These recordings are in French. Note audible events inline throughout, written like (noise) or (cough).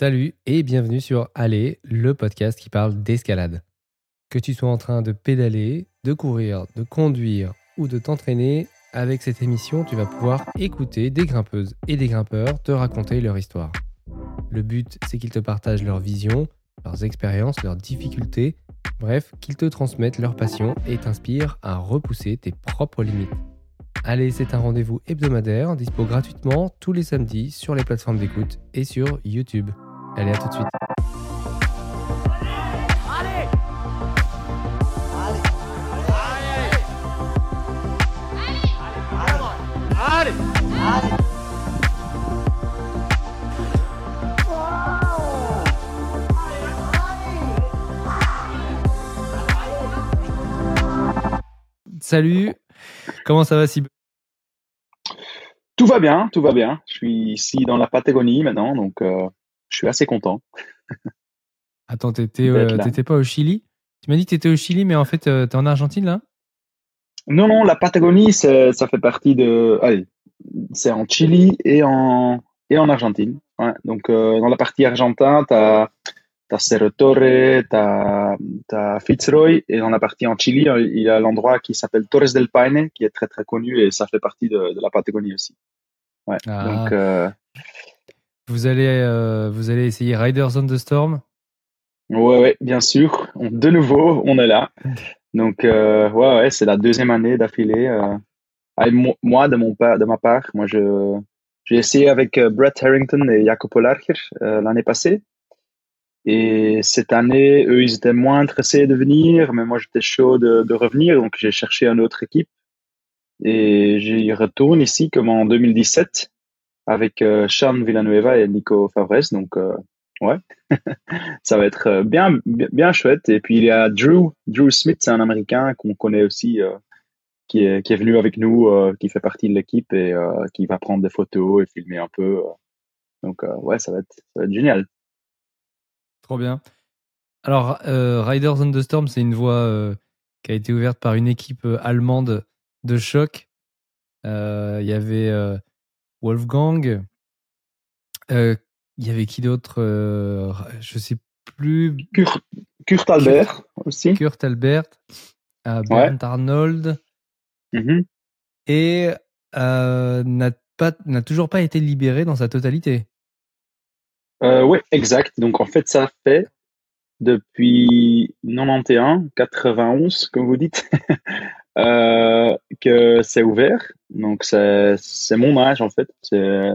Salut et bienvenue sur Aller, le podcast qui parle d'escalade. Que tu sois en train de pédaler, de courir, de conduire ou de t'entraîner, avec cette émission, tu vas pouvoir écouter des grimpeuses et des grimpeurs te raconter leur histoire. Le but, c'est qu'ils te partagent leur vision, leurs expériences, leurs difficultés, bref, qu'ils te transmettent leur passion et t'inspirent à repousser tes propres limites. Allez, c'est un rendez-vous hebdomadaire, dispo gratuitement tous les samedis sur les plateformes d'écoute et sur YouTube. Allez, à tout de suite. Salut, comment ça va Sib? Tout va bien, tout va bien. Je suis ici dans la Patagonie maintenant, donc euh, je suis assez content. Attends, t'étais euh, t'étais pas au Chili? Tu m'as dit que t'étais au Chili, mais en fait, euh, t'es en Argentine là? Non, non, la Patagonie, ça fait partie de. Allez, c'est en Chili et en, et en Argentine. Ouais. Donc, dans la partie argentine, t'as T'as Cerro Torre, t'as as Fitzroy, et dans la partie en Chili, il y a l'endroit qui s'appelle Torres del Paine, qui est très très connu, et ça fait partie de, de la Patagonie aussi. Ouais. Ah. Donc, euh... vous allez euh, vous allez essayer Riders on the Storm? Ouais, ouais, bien sûr. De nouveau, on est là. Donc, euh, ouais, c'est la deuxième année d'affilée. Euh. moi, de mon de ma part, moi, je j'ai essayé avec Brett Harrington et Jacopo Larcher l'année passée. Et cette année, eux, ils étaient moins intéressés de venir, mais moi, j'étais chaud de revenir, donc j'ai cherché une autre équipe. Et j'y retourne ici comme en 2017 avec euh, Sean Villanueva et Nico Favres. Donc, euh, ouais, (laughs) ça va être euh, bien, bien, chouette. Et puis, il y a Drew, Drew Smith, c'est un Américain qu'on connaît aussi, qui, est, venu avec nous, qui fait partie de l'équipe et qui va prendre des photos et filmer un peu. Donc, ouais, ça va être, ça va être génial. Trop bien. Alors, Riders on the Storm, c'est une voie qui a été ouverte par une équipe allemande de choc. Il y avait Wolfgang. Il y avait qui d'autre Je sais plus. Kurt, Albert aussi. Kurt Albert. Bernd Arnold. Mm-hmm. Et n'a toujours pas été libéré dans sa totalité. Euh, oui, exact. Donc en fait, ça fait depuis 91, 91, comme vous dites, (laughs) euh, que c'est ouvert. Donc c'est mon âge en fait. C'est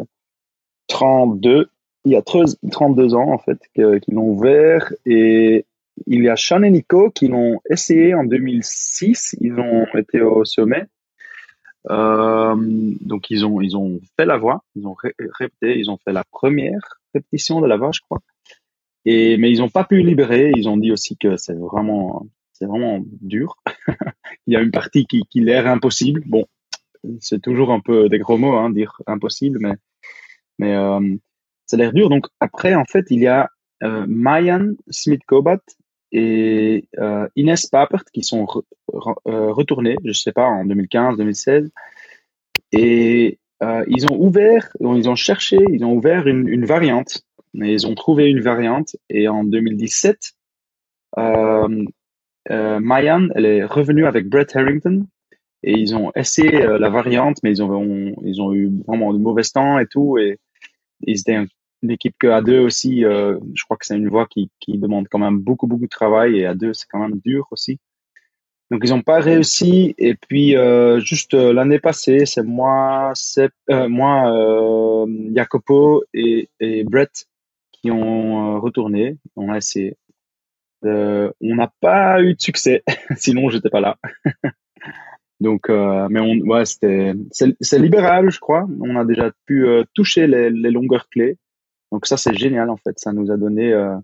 32. Il y a 32 ans en fait qu'ils l'ont ouvert et il y a Sean et Nico qui l'ont essayé en 2006. Ils ont été au sommet. Euh, donc ils ont ils ont fait la voie, ils ont répété, ils ont fait la première répétition de la voie, je crois. Et mais ils n'ont pas pu libérer. Ils ont dit aussi que c'est vraiment c'est vraiment dur. (laughs) il y a une partie qui qui l'air impossible. Bon, c'est toujours un peu des gros mots, hein, dire impossible, mais mais euh, ça a l'air dur. Donc après, en fait, il y a euh, Mayan Smith-Cobat et euh, Inès Papert qui sont euh, retournés, je sais pas, en 2015, 2016. Et ils ont ouvert, ils ont cherché, ils ont ouvert une, variante. Et ils ont trouvé une variante. Et en 2017, euh, euh, Mayan, elle est revenue avec Brett Harrington. Et ils ont essayé euh, la variante, mais ils ont, eu vraiment de mauvais temps et tout. Et ils étaient une équipe que à deux aussi, euh, je crois que c'est une voie qui, demande quand même beaucoup, beaucoup de travail et à deux, c'est quand même dur aussi. Donc ils n'ont pas réussi. Et puis juste l'année passée, c'est moi, moi, Jacopo et, et Brett qui ont retourné. On a essayé. On n'a pas eu de succès. (laughs) Sinon, j'étais pas là. (laughs) Donc, mais on, ouais, c'était, c'est libéral, je crois. On a déjà pu toucher les, longueurs clés. Donc ça, c'est génial en fait. Ça nous a donné euh,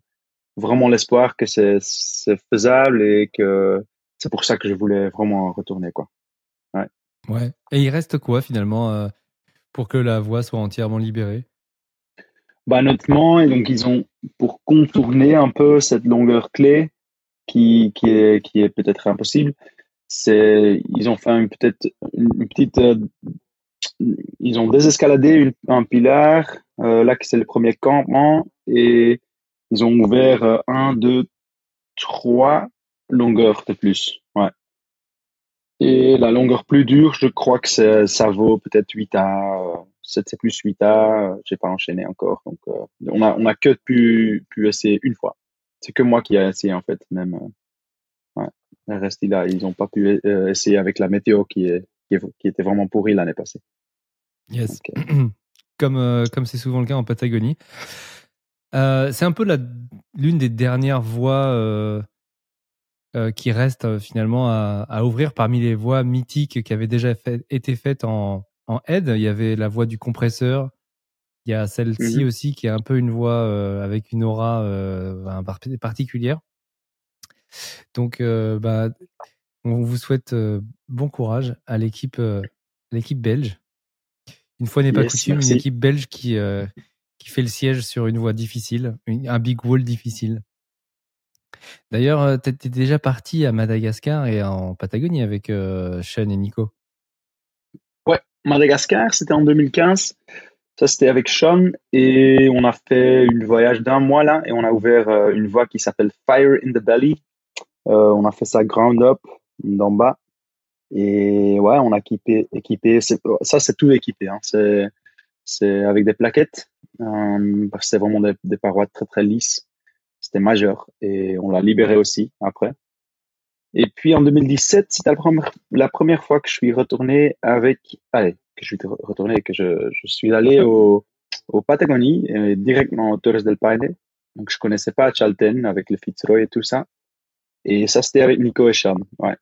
vraiment l'espoir que c'est faisable et que c'est pour ça que je voulais vraiment retourner quoi. Ouais. Ouais. Et il reste quoi finalement euh, pour que la voie soit entièrement libérée? bah, nettement. Et donc, ils ont, pour contourner un peu cette longueur clé qui, qui est, qui est peut-être impossible, c'est, ils ont fait peut-être une petite, euh, ils ont désescaladé une, un pilar, euh, là, c'est le premier campement, et ils ont ouvert euh, un, deux, trois longueurs de plus. Ouais. Et la longueur plus dure, je crois que ça vaut peut-être 8 à euh, 7C plus 8A, euh, j'ai pas enchaîné encore. Donc, euh, on a, on a que pu, pu essayer une fois. C'est que moi qui ai essayé, en fait, même. Euh, ouais. Ils ont pas pu euh, essayer avec la météo qui, est, qui, était vraiment pourrie l'année passée. Yes. (clears throat) Comme, comme c'est souvent le cas en Patagonie. c'est un peu l'une des dernières voies qui reste finalement à, ouvrir parmi les voies mythiques qui avaient déjà fait, été faites en, en aide. Il y avait la voie du compresseur. Il y a celle-ci mhm. aussi qui est un peu une voie avec une aura particulière. Donc, bah, on vous souhaite bon courage à l'équipe l'équipe belge. Une fois n'est pas coutume, une équipe belge qui, qui fait le siège sur une voie difficile, un big wall difficile. D'ailleurs, tu es déjà parti à Madagascar et en Patagonie avec Sean et Nico. Madagascar, c'était en 2015. Ça, c'était avec Sean et on a fait une voyage d'un mois là et on a ouvert une voie qui s'appelle Fire in the Belly. on a fait ça ground up d'en bas. Et ouais, on a équipé, équipé ça c'est tout équipé. Hein. C'est, c'est avec des plaquettes, euh, parce que c'est vraiment des, des, parois très très lisses. C'était majeur et on l'a libéré aussi après. Et puis en 2017, c'était la première, la première fois que je suis retourné avec, allez, que je suis retourné, que je, je suis allé au, au Patagonie, et directement au Torres del Paine. Donc je connaissais pas Chalten avec le Fitzroy et tout ça. Et ça, c'était avec Nico et Sean. Ouais.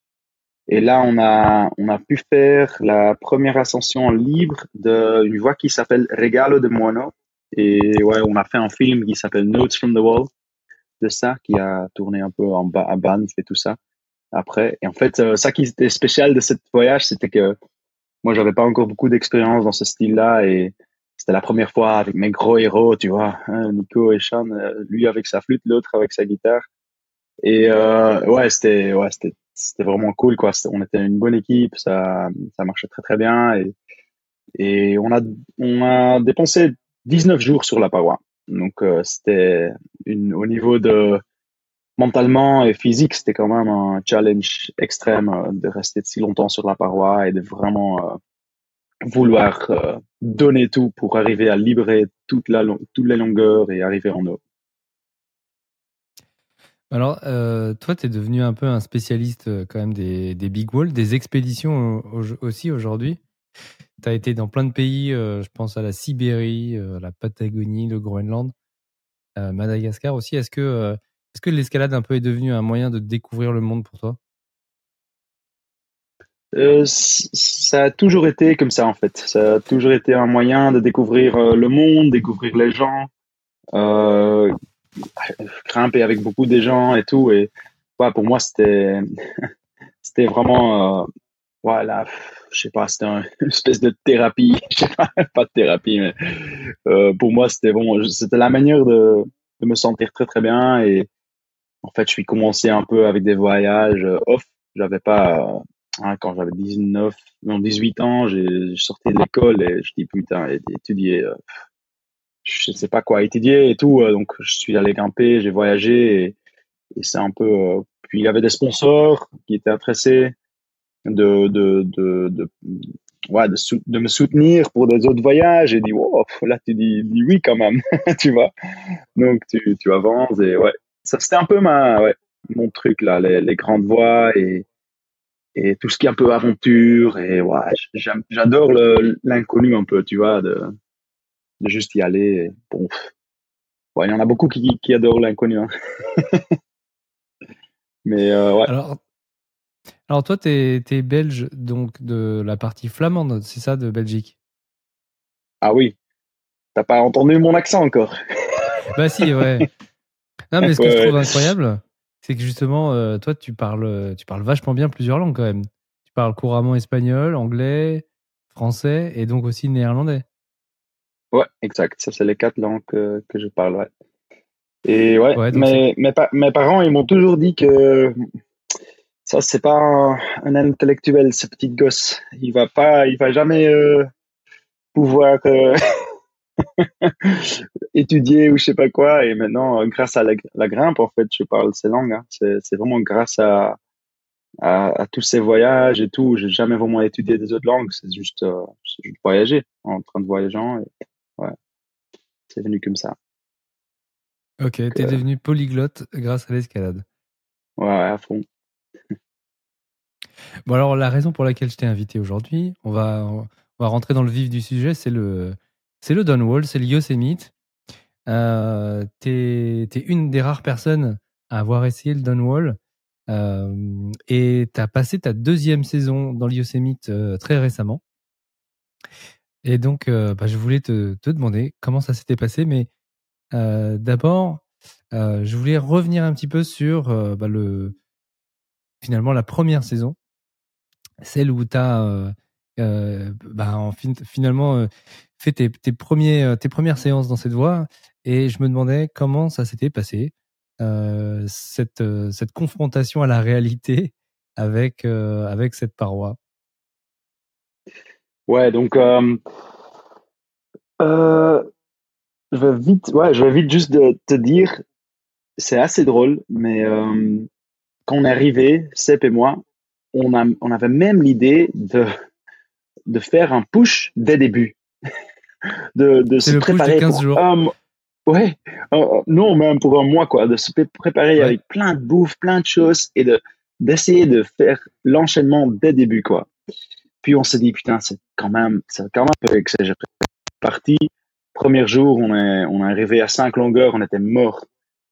Et là, on a, on a pu faire la première ascension libre d'une voie qui s'appelle Regalo de Mono. Et ouais, on a fait un film qui s'appelle Notes from the Wall de ça, qui a tourné un peu en bas à Banff et tout ça après. Et en fait, euh, ça qui était spécial de ce voyage, c'était que moi, j'avais pas encore beaucoup d'expérience dans ce style-là et c'était la première fois avec mes gros héros, tu vois, hein, Nico et Sean, euh, lui avec sa flûte, l'autre avec sa guitare. Et euh, ouais, c'était ouais, c'était c'était vraiment cool quoi. On était une bonne équipe, ça ça marchait très très bien et et on a on a dépensé 19 jours sur la paroi. Donc euh, c'était une au niveau de mentalement et physique, c'était quand même un challenge extrême euh, de rester si longtemps sur la paroi et de vraiment euh, vouloir donner tout pour arriver à libérer toute la toutes les longueurs et arriver en haut. Alors, euh, toi, tu es devenu un peu un spécialiste euh, quand même des, des big walls, des expéditions aussi aujourd'hui. Tu as été dans plein de pays, euh, je pense à la Sibérie, la Patagonie, le Groenland, Madagascar aussi. Est-ce que, est-ce que l'escalade un peu est devenue un moyen de découvrir le monde pour toi? Ça a toujours été comme ça en fait. Ça a toujours été un moyen de découvrir le monde, découvrir les gens, grimper avec beaucoup de gens et tout. Et ouais, pour moi, c'était (laughs) c'était vraiment, euh, voilà, je sais pas, c'était (laughs) une espèce de thérapie. (laughs) Pas, de thérapie, mais euh, pour moi, c'était bon, c'était la manière de, de me sentir très très bien. Et en fait, je suis commencé un peu avec des voyages off. J'avais pas, hein, quand j'avais 19, non 18 ans, j'ai sorti de l'école et je dis putain, étudier. Euh, je sais pas quoi étudier et tout. Euh, donc, je suis allé grimper, j'ai voyagé et, c'est un peu. Euh, puis il y avait des sponsors qui étaient intéressés de de de, de ouais, de, me soutenir pour des autres voyages. Et dit, wow, là, tu dis, oui quand même, (laughs) tu vois. Donc, tu, tu avances et ouais. Ça, c'était un peu ma, ouais, mon truc, là, les, les grandes voies et, et tout ce qui est un peu aventure. Et ouais, j'adore l'inconnu un peu, tu vois, de, de juste y aller. Bon, ouais, il y en a beaucoup qui, qui adorent l'inconnu. Hein. (laughs) Mais euh, ouais. Alors, alors toi, tu es, es, belge, donc de la partie flamande, c'est ça, de Belgique? Ah oui. T'as pas entendu mon accent encore Bah si, ouais. (laughs) Non, mais ce que je trouve incroyable, c'est que justement, euh, toi, tu parles, tu parles vachement bien plusieurs langues quand même. Tu parles couramment espagnol, anglais, français et donc aussi néerlandais. Ouais, exact. Ça, c'est les quatre langues que, que je parle, ouais. Et ouais, mais mes, mes, parents, ils m'ont toujours dit que ça, c'est pas un, intellectuel, ce petit gosse. Il va pas, il va jamais euh, pouvoir euh, (laughs) (laughs) étudier ou je sais pas quoi. Et maintenant, grâce à la, grimpe, en fait, je parle ces langues. Hein. C'est vraiment grâce à, à, tous ces voyages et tout. J'ai jamais vraiment étudié des autres langues. C'est juste, euh, juste voyager, en train de voyager. Et, ouais, c'est venu comme ça. Ok, tu es devenu polyglotte grâce à l'escalade. Ouais, à fond. Bon alors la raison pour laquelle je t'ai invité aujourd'hui, on va, on va rentrer dans le vif du sujet, c'est le, c'est le Downwall, c'est le Yosemite. Euh, tu es, une des rares personnes à avoir essayé le Downwall. Euh, et tu as passé ta deuxième saison dans le Yosemite euh, très récemment. Et donc, bah, je voulais te, demander comment ça s'était passé. Mais d'abord, je voulais revenir un petit peu sur bah, le, finalement la première saison, celle où tu as bah, en finalement fait tes, tes, premiers, tes premières séances dans cette voie. Et je me demandais comment ça s'était passé, euh, cette, cette confrontation à la réalité avec, avec cette paroi. Ouais, donc euh, je vais vite, ouais, je vais vite juste de te dire, c'est assez drôle, mais quand on est arrivé, Sep et moi, on, a, on avait même l'idée de, de faire un push dès le début. De, de se préparer pour jours. Un, ouais, non, même pour un mois, quoi, de se préparer avec plein de bouffe, plein de choses et de d'essayer de faire l'enchaînement dès le début, quoi. Puis on s'est dit, putain, c'est quand même, c'est quand même un peu exagéré. Parti, premier jour, on est, on est arrivé à cinq longueurs, on était mort.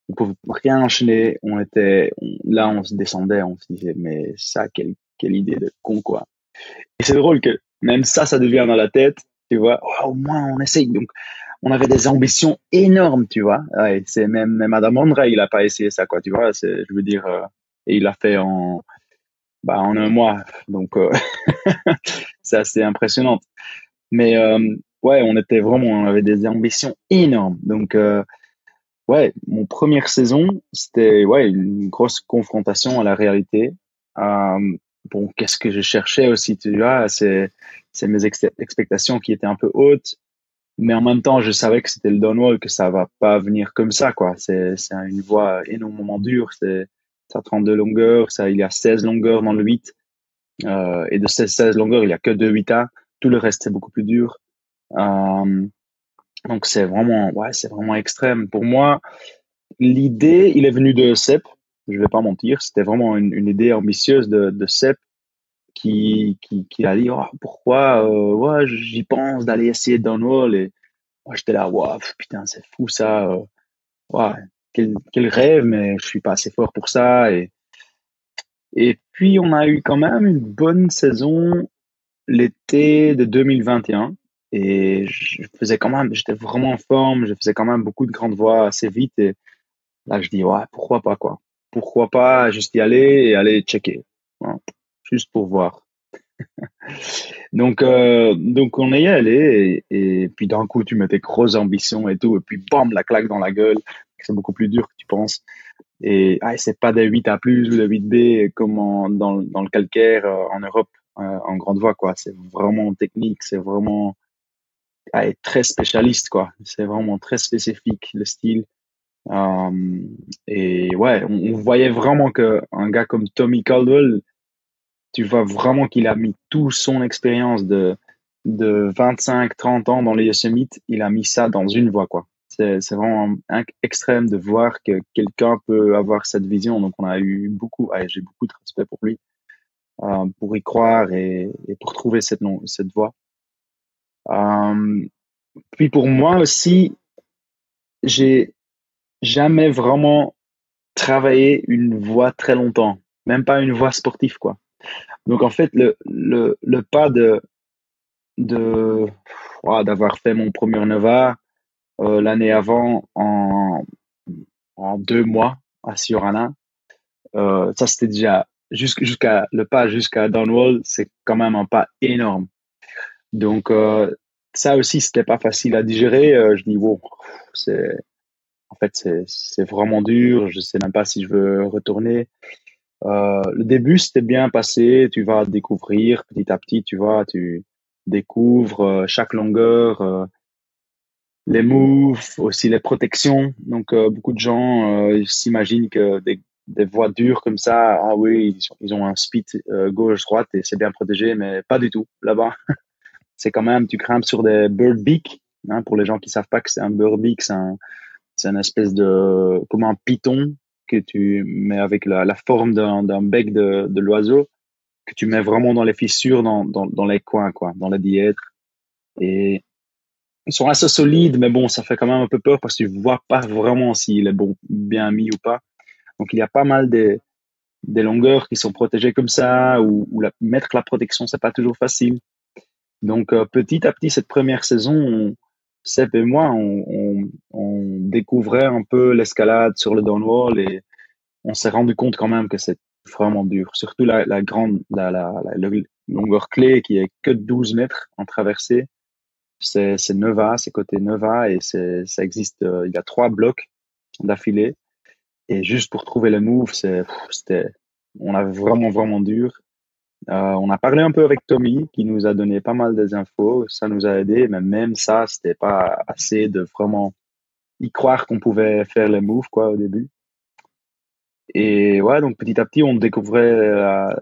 On pouvait rien enchaîner. On était, là, on se descendait, on se disait, mais ça, quelle, quelle idée de con, quoi. Et c'est drôle que même ça, ça devient dans la tête, tu vois. Au moins, on essaye. Donc, on avait des ambitions énormes, tu vois. Ouais, c'est même, même Adam André, il a pas essayé ça, quoi, tu vois. C'est, je veux dire, euh, et il l'a fait en, bah, en un mois. Donc, euh, (laughs) c'est assez impressionnant. Mais, euh, ouais, on était vraiment, on avait des ambitions énormes. Donc, euh, ouais, mon première saison, c'était, ouais, une grosse confrontation à la réalité. Bon, qu'est-ce que je cherchais aussi, tu vois, c'est, c'est mes expectations qui étaient un peu hautes, mais en même temps, je savais que c'était le downwall, que ça va pas venir comme ça, quoi. C'est, c'est une voie énormément dure, c'est, ça 32 longueurs, ça, il y a 16 longueurs dans le 8, euh, et de ces 16 longueurs, il y a que 2 8A, tout le reste, c'est beaucoup plus dur. Euh, donc c'est vraiment, ouais, c'est vraiment extrême. Pour moi, l'idée, il est venu de Sep, je vais pas mentir, c'était vraiment une, une, idée ambitieuse de, de Sep qui, qui, qui a dit oh, pourquoi euh, ouais, j'y pense d'aller essayer Downwall et j'étais là wow, putain c'est fou ça euh, ouais, quel, quel, rêve mais je suis pas assez fort pour ça et et puis on a eu quand même une bonne saison l'été de 2021 et je faisais quand même j'étais vraiment en forme je faisais quand même beaucoup de grandes voix assez vite et là je dis ouais pourquoi pas quoi pourquoi pas juste y aller et aller checker juste pour voir. (laughs) donc, euh, donc on est allé et, et puis d'un coup tu mets tes grosses ambitions et tout et puis bam la claque dans la gueule. C'est beaucoup plus dur que tu penses. Et ah, c'est pas des 8 A plus ou des 8B comme dans, dans le calcaire euh, en Europe euh, en grande voie quoi. C'est vraiment technique, c'est vraiment ah, très spécialiste quoi. C'est vraiment très spécifique le style. Euh, et ouais, on, voyait vraiment que un gars comme Tommy Caldwell, tu vois vraiment qu'il a mis toute son expérience de, de 25, 30 ans dans les Yosemite, il a mis ça dans une voie, quoi. C'est, vraiment extrême de voir que quelqu'un peut avoir cette vision. Donc, on a eu beaucoup, j'ai beaucoup de respect pour lui, euh, pour y croire et, et, pour trouver cette, cette voie. Euh, puis pour moi aussi, j'ai jamais vraiment travaillé une voie très longtemps, même pas une voie sportive, quoi. Donc en fait, le, le, le pas de, de d'avoir fait mon premier Nova euh, l'année avant en, en deux mois à Siorana, euh, ça c'était déjà jusqu'à le pas jusqu'à Downwall, c'est quand même un pas énorme. Donc euh, ça aussi c'était pas facile à digérer. Euh, je dis wow, c'est en fait c'est vraiment dur. Je sais même pas si je veux retourner. Euh, le début, c'était bien passé. Tu vas découvrir petit à petit, tu vois, tu découvres euh, chaque longueur. Euh, les moves, aussi les protections. Donc, beaucoup de gens s'imaginent que des, des voies dures comme ça, ah oui, ils, ont un speed gauche-droite et c'est bien protégé, mais pas du tout là-bas. (laughs) c'est quand même, tu grimpes sur des bird beak. Hein, pour les gens qui savent pas que c'est un bird beak, c'est un, c'est une espèce de, comme un python que tu mets avec la, forme d'un bec de, de l'oiseau, que tu mets vraiment dans les fissures, dans, dans, dans les coins, quoi, dans les dièdres. Et ils sont assez solides, mais bon, ça fait quand même un peu peur parce que tu vois pas vraiment s'il est bon, bien mis ou pas. Donc il y a pas mal des, des longueurs qui sont protégées comme ça, ou, ou mettre la protection, c'est pas toujours facile. Donc euh, petit à petit, cette première saison, on, Seb et moi, on, découvrait un peu l'escalade sur le downwall et on s'est rendu compte quand même que c'est vraiment dur. Surtout la, grande, la, la, longueur clé qui est que 12 mètres en traversée. C'est, Neva, c'est côté Neva et ça existe, euh, il y a trois blocs d'affilée. Et juste pour trouver le move, c'est, c'était, on avait vraiment, vraiment dur. Euh, on a parlé un peu avec Tommy qui nous a donné pas mal des infos, ça nous a aidé, mais même ça, c'était pas assez de vraiment y croire qu'on pouvait faire les moves quoi au début. Et ouais, donc petit à petit, on découvrait euh,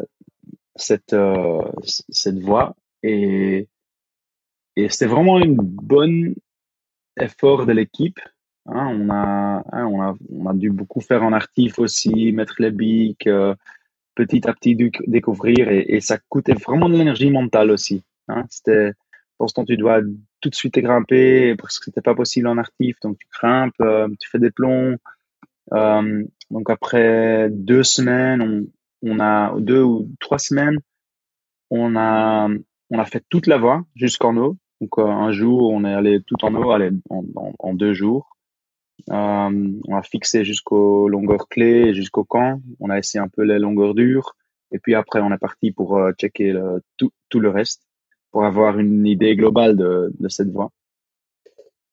cette euh, cette voie et et c'était vraiment une bonne effort de l'équipe. Hein, on a hein, on a on a dû beaucoup faire en artif aussi, mettre les bics petit à petit découvrir et, et ça coûtait vraiment de l'énergie mentale aussi. Hein. C'était, pour ce temps, tu dois tout de suite grimper parce que c'était pas possible en artif, donc tu grimpes, euh, tu fais des plombs. Euh, donc après deux semaines, on, a deux ou trois semaines, on a on a fait toute la voie jusqu'en haut. Donc euh, un jour, on est allé tout en haut, allez, en deux jours. Euh, on a fixé jusqu'aux longueurs clés, jusqu'au camp. On a essayé un peu les longueurs dures. Et puis après, on est parti pour euh, checker tout, le reste, pour avoir une idée globale de, cette voie.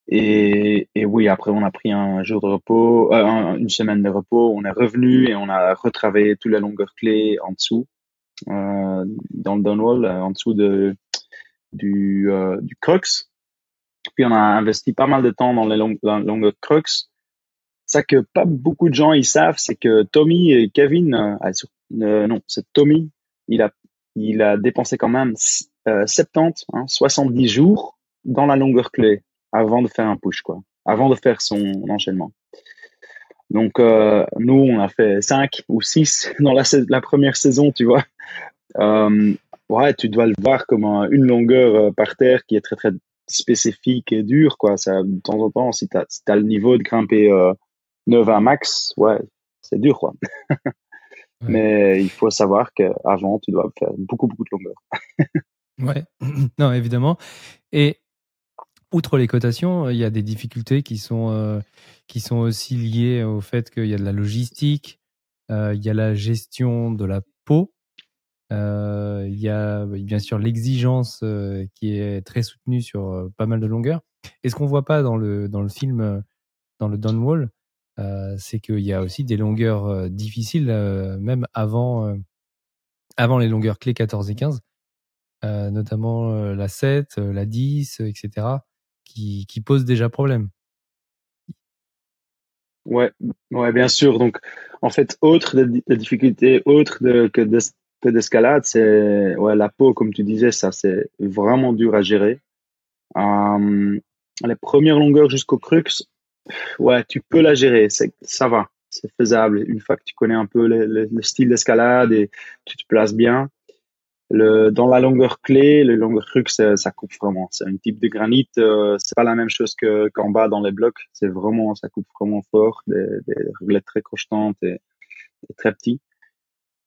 Et, oui, après, on a pris un jour de repos, euh, une semaine de repos. On est revenu et on a retravaillé toutes les longueurs clés en dessous, dans le downwall, en dessous de, du, du. On a investi pas mal de temps dans les longues, crux. Ça que pas beaucoup de gens ils savent, c'est que Tommy et Kevin, euh, ah, euh, non, c'est Tommy, il a, il a dépensé quand même 70, euh, 70 hein, jours dans la longueur clé avant de faire un push, quoi, avant de faire son enchaînement. Donc nous, on a fait 5 ou 6 (laughs) dans la, la première saison, tu vois. ouais, tu dois le voir comme une longueur par terre qui est très très spécifique et dur, quoi. Ça, de temps en temps, si tu as, le niveau de grimper euh, 9 à max, ouais, c'est dur, quoi. (laughs) Mais il faut savoir qu'avant, tu dois faire beaucoup, beaucoup de longueur. (laughs) ouais, (clears throat) non, évidemment. Et outre les cotations, il y a des difficultés qui sont, euh, qui sont aussi liées au fait qu'il y a de la logistique, euh, il y a la gestion de la peau. Euh, il y a bien sûr l'exigence euh, qui est très soutenue sur euh, pas mal de longueurs. Et ce qu'on voit pas dans le dans le film, dans le Downwall, c'est qu'il y a aussi des longueurs difficiles, même avant avant les longueurs clés 14 et 15, notamment la 7, la 10, etc., qui, posent déjà problème. Ouais, ouais, bien sûr. Donc, en fait, autre de, difficultés, autre de, que de, d'escalade, c'est ouais, la peau, comme tu disais, ça c'est vraiment dur à gérer. Euh, les premières longueurs jusqu'au crux, ouais, tu peux la gérer, ça va, c'est faisable. Une fois que tu connais un peu le, le, style d'escalade et tu te places bien. Dans la longueur clé, le longueur crux, ça, coupe vraiment. C'est un type de granit, euh, c'est pas la même chose que qu'en bas dans les blocs. C'est vraiment, ça coupe vraiment fort, des, des très crochetantes et, et très petits.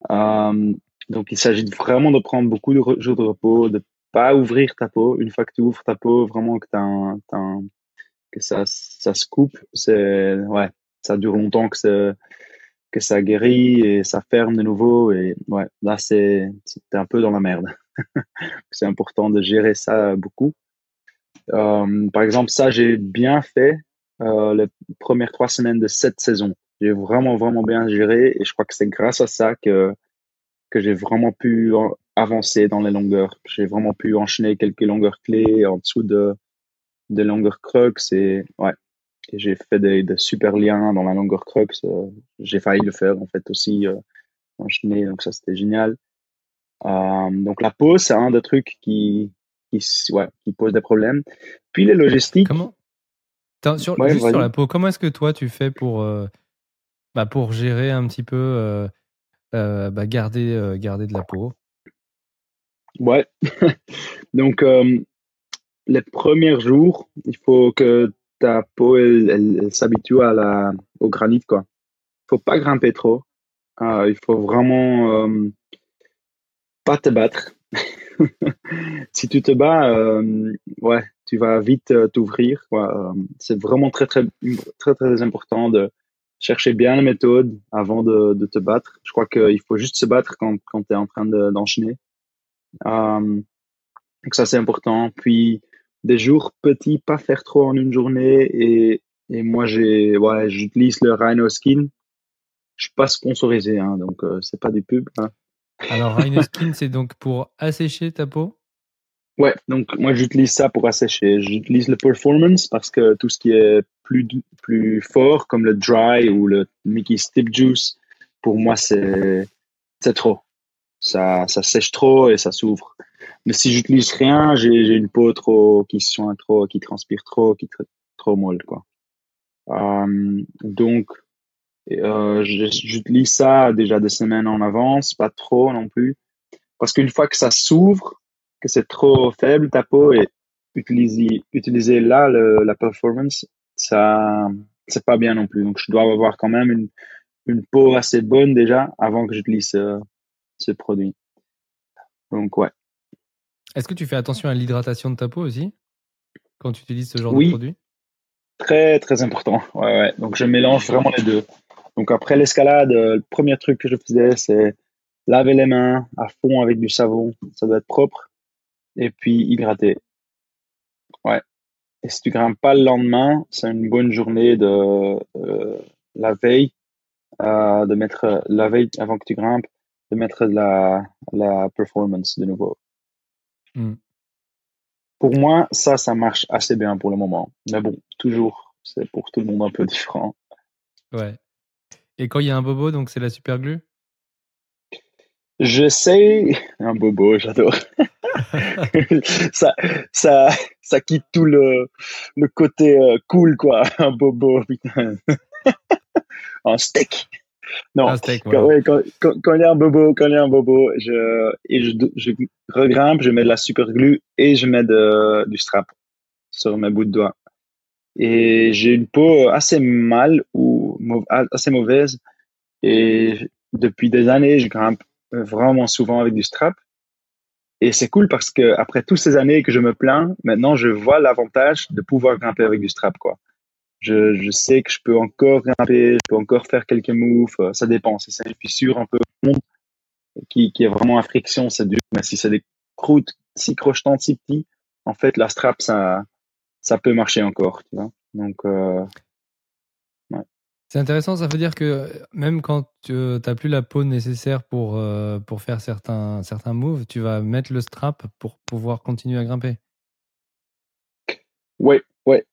Euh, donc, il s'agit vraiment de prendre beaucoup de jours de repos, de pas ouvrir ta peau. Une fois que tu ouvres ta peau, vraiment que, un, que ça, ça se coupe, c'est, ouais, ça dure longtemps que, que ça guérit et ça ferme de nouveau. Et ouais, là, c'est, c'est un peu dans la merde. (laughs) c'est important de gérer ça beaucoup. Euh, par exemple, ça, j'ai bien fait euh, les premières trois semaines de cette saison. J'ai vraiment, vraiment bien géré et je crois que c'est grâce à ça que que j'ai vraiment pu avancer dans les longueurs. J'ai vraiment pu enchaîner quelques longueurs clés en dessous de des longueurs crux et ouais. Et j'ai fait des, des, super liens dans la longueur crux. j'ai failli le faire en fait aussi enchaîner, donc ça c'était génial. donc la pause, c'est un des trucs qui, qui, ouais, qui pose des problèmes. Puis les logistiques. Comment sur, Juste sur la peau, comment est-ce que toi tu fais pour, bah, pour gérer un petit peu, bah, garder, garder de la peau Ouais. (laughs) Donc, euh, les premiers jours, il faut que ta peau elle, s'habitue à la, au granit. Il faut pas grimper trop. Euh, il faut vraiment euh, pas te battre. (laughs) si tu te bats, euh, ouais, tu vas vite euh, t'ouvrir. C'est vraiment très, très, très, très important de chercher bien la méthode avant de, de te battre. Je crois qu'il faut juste se battre quand, quand tu es en train d'enchaîner. Euh, donc ça, c'est important. Puis, des jours petits, pas faire trop en une journée. Et, moi, j'ai, j'utilise le Rhino Skin. Je suis pas sponsorisé, hein, donc euh, c'est pas des pubs. Hein. Alors, Rhino Skin, c'est donc pour assécher ta peau? Ouais, donc moi j'utilise ça pour assécher. J'utilise le performance parce que tout ce qui est plus plus fort comme le dry ou le Mickey Stip Juice, pour moi c'est trop ça, ça sèche trop et ça s'ouvre. Mais si j'utilise rien, j'ai une peau trop qui soigne trop, qui transpire trop, qui est trop molle quoi. Euh, donc euh, j'utilise ça déjà des semaines en avance, pas trop non plus, parce qu'une fois que ça s'ouvre, que c'est trop faible ta peau et utiliser utiliser là le, la performance, ça c'est pas bien non plus. Donc je dois avoir quand même une une peau assez bonne déjà avant que j'utilise euh, ce produit. Donc, ouais. Est-ce que tu fais attention à l'hydratation de ta peau aussi? Quand tu utilises ce genre de produit? Très, très important. Ouais, ouais. Donc, je mélange vraiment les deux. Donc, après l'escalade, euh, le premier truc que je faisais, c'est laver les mains à fond avec du savon. Ça doit être propre. Et puis, hydrater. Ouais. Et si tu grimpes pas le lendemain, c'est une bonne journée de euh, la veille, euh, de mettre la veille avant que tu grimpes, de mettre la, la performance de nouveau. Hmm. Pour moi, ça, ça marche assez bien pour le moment. Mais bon, toujours, c'est pour tout le monde un peu (laughs) différent. Ouais. Et quand il y a un bobo, donc c'est la super glue? J'essaie. Un bobo, j'adore. (laughs) ça, ça, ça quitte tout le, le côté euh, cool, quoi. Un bobo, putain. (laughs) un steak. Non, quand, il y a un bobo, quand il y a un bobo, je, et je, je regrimpe, je mets de la super glue et je mets de, du strap sur mes bouts de doigts. Et j'ai une peau assez mal ou assez mauvaise. Et depuis des années, je grimpe vraiment souvent avec du strap. Et c'est cool parce que après toutes ces années que je me plains, maintenant je vois l'avantage de pouvoir grimper avec du strap, quoi je, je, sais que je peux encore grimper, je peux encore faire quelques moves. Euh, ça dépend. Si c'est une fissure un peu qui, qui est vraiment à friction, c'est dur. Mais si c'est des croûtes si crochetantes, si petits, en fait, la strap, ça, ça peut marcher encore. Tu vois Donc, euh. C'est intéressant. Ça veut dire que même quand tu n'as plus la peau nécessaire pour, euh, pour faire certains, certains moves, tu vas mettre le strap pour pouvoir continuer à grimper. Oui,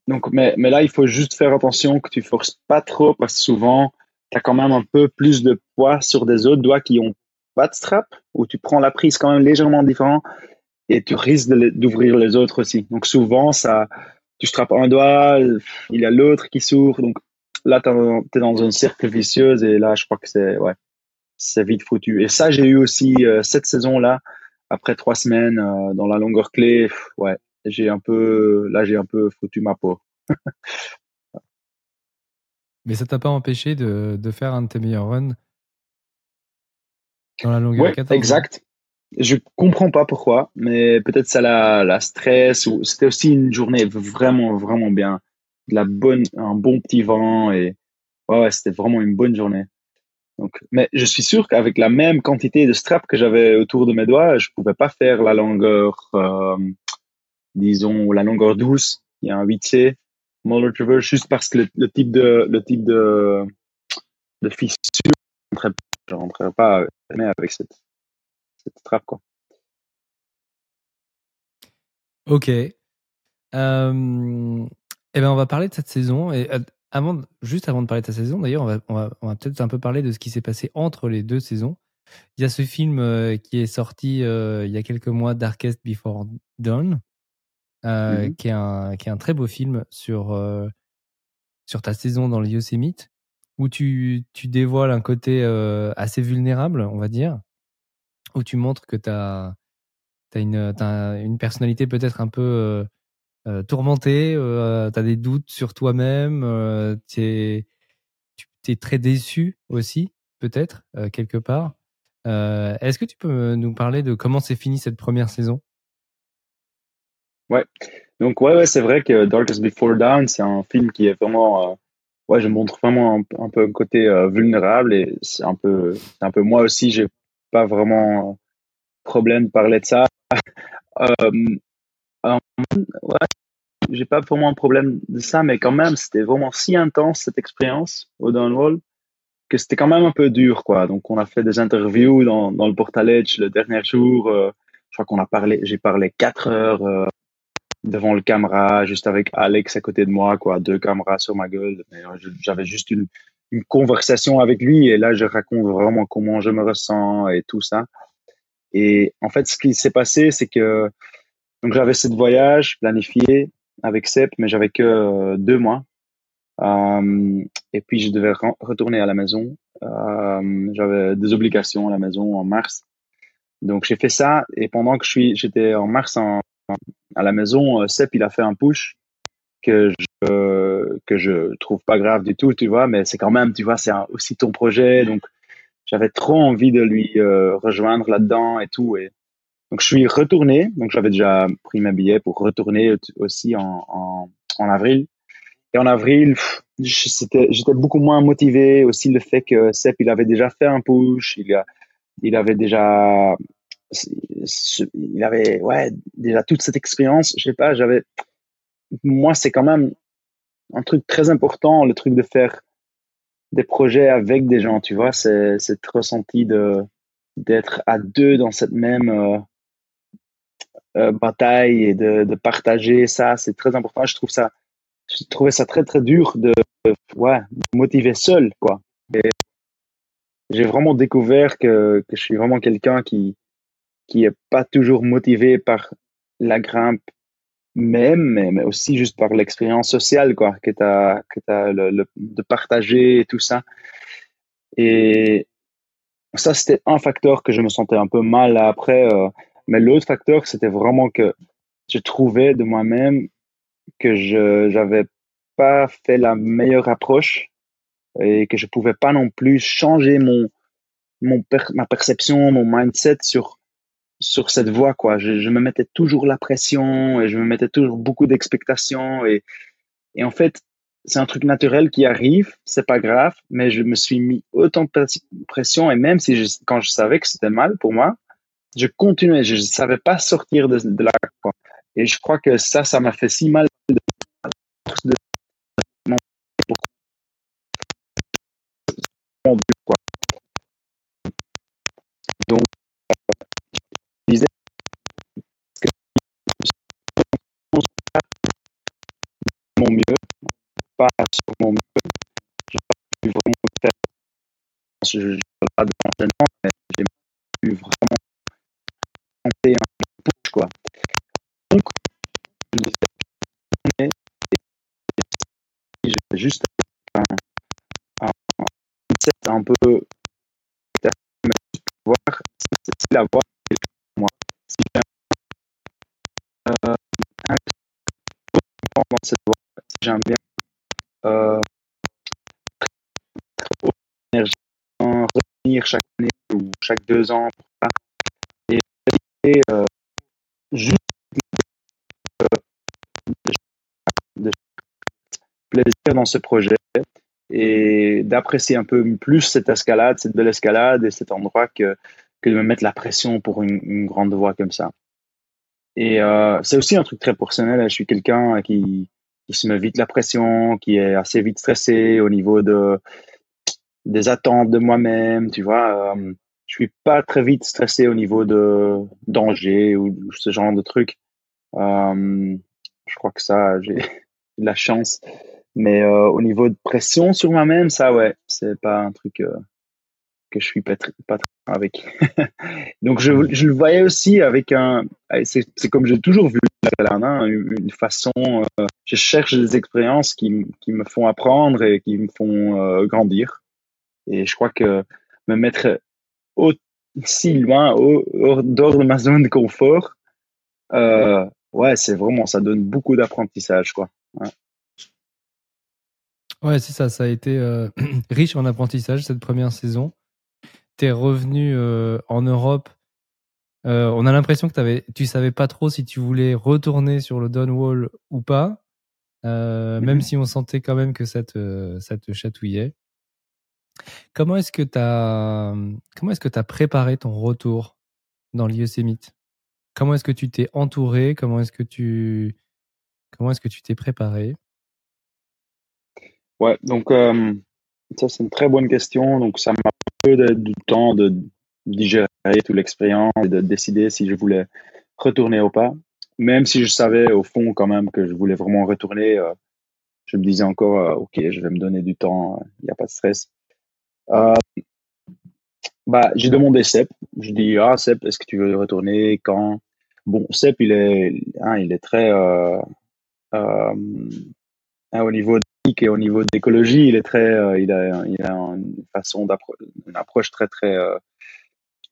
donc, mais, mais là, il faut juste faire attention que tu forces pas trop parce que souvent, tu as quand même un peu plus de poids sur des autres doigts qui ont pas de strap ou tu prends la prise quand même légèrement différent et tu risques d'ouvrir les autres aussi. Donc, souvent, ça, tu strappes un doigt, il y a l'autre qui s'ouvre. Donc, là, tu es dans un cercle vicieux et là, je crois que c'est, ouais, c'est vite foutu. Et ça, j'ai eu aussi euh, cette saison-là, après trois semaines euh, dans la longueur clé, ouais, j'ai un peu, là, j'ai un peu foutu ma peau. (laughs) Mais ça t'a pas empêché de, de, faire un de tes meilleurs runs dans la longueur ouais, 14 Exact. Je comprends pas pourquoi, mais peut-être ça la, la stress ou c'était aussi une journée vraiment vraiment bien, la bonne, un bon petit vent et ouais, c'était vraiment une bonne journée. Donc, mais je suis sûr qu'avec la même quantité de straps que j'avais autour de mes doigts, je pouvais pas faire la longueur euh, disons la longueur douce, il y a un 8C, Moller Traverse, juste parce que le, type de le type de de fissure, je rentrerai pas jamais avec cette cette trappe quoi. Ok. Eh ben, on va parler de cette saison. Et avant, juste avant de parler de cette saison, d'ailleurs, on va, on va, on va peut-être un peu parler de ce qui s'est passé entre les deux saisons. Il y a ce film qui est sorti il y a quelques mois, Darkest Before Dawn, mm-hmm. qui, est un, qui est un très beau film sur, sur ta saison dans le Yosemite où tu, tu dévoiles un côté euh, assez vulnérable, on va dire, où tu montres que tu as, as, une, une personnalité peut-être un peu euh, euh, tourmentée, tu as des doutes sur toi-même, tu es, très déçu aussi, peut-être, quelque part. Est-ce que tu peux nous parler de comment s'est finie cette première saison? Ouais, donc ouais, c'est vrai que Darkest Before Dawn, c'est un film qui est vraiment ouais, je montre vraiment un, peu un côté euh, vulnérable et c'est un peu, un peu moi aussi, j'ai pas vraiment problème de parler de ça. (laughs) euh, ouais, j'ai pas vraiment un problème de ça, mais quand même, c'était vraiment si intense cette expérience au Downwall que c'était quand même un peu dur, quoi. Donc, on a fait des interviews dans, dans le Portal Edge le dernier jour. Euh, je crois qu'on a parlé, j'ai parlé quatre heures. Euh, devant le caméra, juste avec Alex à côté de moi, quoi, deux caméras sur ma gueule. Euh, j'avais juste une, une, conversation avec lui et là, je raconte vraiment comment je me ressens et tout ça. Et en fait, ce qui s'est passé, c'est que donc j'avais ce voyage planifié avec Sep, mais j'avais que euh, deux mois. Euh, et puis je devais retourner à la maison. Euh, j'avais des obligations à la maison en mars. Donc j'ai fait ça et pendant que je suis, j'étais en mars à la maison, euh, Sep, il a fait un push que je que je trouve pas grave du tout, tu vois, mais c'est quand même, tu vois, c'est aussi ton projet, donc j'avais trop envie de lui euh, rejoindre là-dedans et tout, et donc je suis retourné, donc j'avais déjà pris mes billets pour retourner aussi en, en, avril, et en avril, j'étais beaucoup moins motivé, aussi le fait que Sep, il avait déjà fait un push, il a il avait déjà il avait ouais déjà toute cette expérience. Je sais pas j'avais moi c'est quand même un truc très important le truc de faire des projets avec des gens tu vois. C'est cette ressenti de d'être à deux dans cette même euh, bataille et de, de partager ça c'est très important je trouve ça je trouvais ça très très dur de ouais de motiver seul quoi j'ai vraiment découvert que, que je suis vraiment quelqu'un qui qui est pas toujours motivé par la grimpe même, mais, aussi juste par l'expérience sociale, quoi, que tu as, que as le, de partager et tout ça. Et ça, c'était un facteur que je me sentais un peu mal après. Euh, mais l'autre facteur, c'était vraiment que je trouvais de moi-même que je n'avais pas fait la meilleure approche et que je pouvais pas non plus changer mon, mon ma perception, mon mindset sur sur cette voie quoi. Je, je, me mettais toujours la pression et je me mettais toujours beaucoup d'expectations et et en fait c'est un truc naturel qui arrive c'est pas grave mais je me suis mis autant de pression et même si je, quand je savais que c'était mal pour moi je continuais je, savais pas sortir de, de là quoi et je crois que ça ça m'a fait si mal de, de, quoi. donc mon mieux, pas sur mon mieux. J'ai pas pu vraiment faire. Je ne pas de l'entraînement, mais j'ai pu vraiment juste un, un, set un peu voir si la voix moi. Si j'ai un, euh, un dans cette voie j'aime bien euh, énergie, revenir chaque année ou chaque deux ans. Et, et euh, plaisir dans ce projet et d'apprécier un peu plus cette escalade, cette belle escalade et cet endroit que, que de me mettre la pression pour une, grande voie comme ça. Et euh, c'est aussi un truc très personnel. Je suis quelqu'un qui, qui se met vite la pression, qui est assez vite stressé au niveau de des attentes de moi-même, tu vois. Euh, je suis pas très vite stressé au niveau de danger ou ce genre de trucs. Euh, Je crois que ça, j'ai (laughs) de la chance. Mais euh, au niveau de pression sur moi-même, ça, ouais, c'est pas un truc euh, que je suis pas, très, pas avec. (laughs) Donc, je, je, le voyais aussi avec un. C'est comme j'ai toujours vu hein, une façon. Euh, je cherche des expériences qui, qui, me font apprendre et qui me font euh, grandir. Et je crois que me mettre aussi loin, hors, de ma zone de confort, euh, ouais, c'est vraiment, ça donne beaucoup d'apprentissage, quoi. Ouais. Ouais, c'est ça. Ça a été euh, (clears throat) riche en apprentissage cette première saison. Tu es revenu euh, en Europe. Euh, on a l'impression que avais, tu savais pas trop si tu voulais retourner sur le Downwall ou pas, même mhm. si on sentait quand même que ça te, ça te chatouillait. Comment est-ce que tu as, comment est-ce que as préparé ton retour dans l'Yosemite Comment est-ce que tu t'es entouré? Comment est-ce que tu, comment est-ce que tu t'es préparé? Ouais, donc euh, ça c'est une très bonne question. Donc ça m'a peu de, du temps de digérer toute l'expérience et de décider si je voulais retourner ou pas. Même si je savais au fond quand même que je voulais vraiment retourner, euh, je me disais encore, euh, ok, je vais me donner du temps, il n'y a pas de stress. bah, j'ai demandé Sep. Je dis, ah Sep, est-ce que tu veux retourner? Quand Bon, Sep, il est, hein, il est très hein, au niveau et au niveau d'écologie, il est très, euh, il a, il a une façon d'approche, une approche très très euh,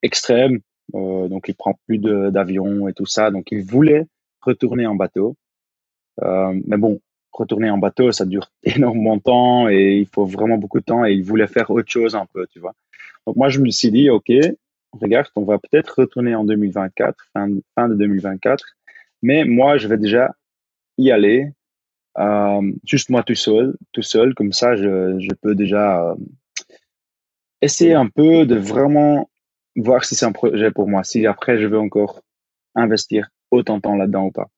extrême. Euh, donc il prend plus d'avions et tout ça. Donc il voulait retourner en bateau, mais bon, retourner en bateau, ça dure (laughs) énormément de temps et il faut vraiment beaucoup de temps. Et il voulait faire autre chose un peu, tu vois. Donc moi je me suis dit, ok, regarde, on va peut-être retourner en 2024, fin, fin de 2024, mais moi je vais déjà y aller euh, juste moi tout seul, tout seul, comme ça, je, je peux déjà euh, essayer un peu de vraiment voir si c'est un projet pour moi, si après je veux encore investir autant de temps là-dedans ou pas.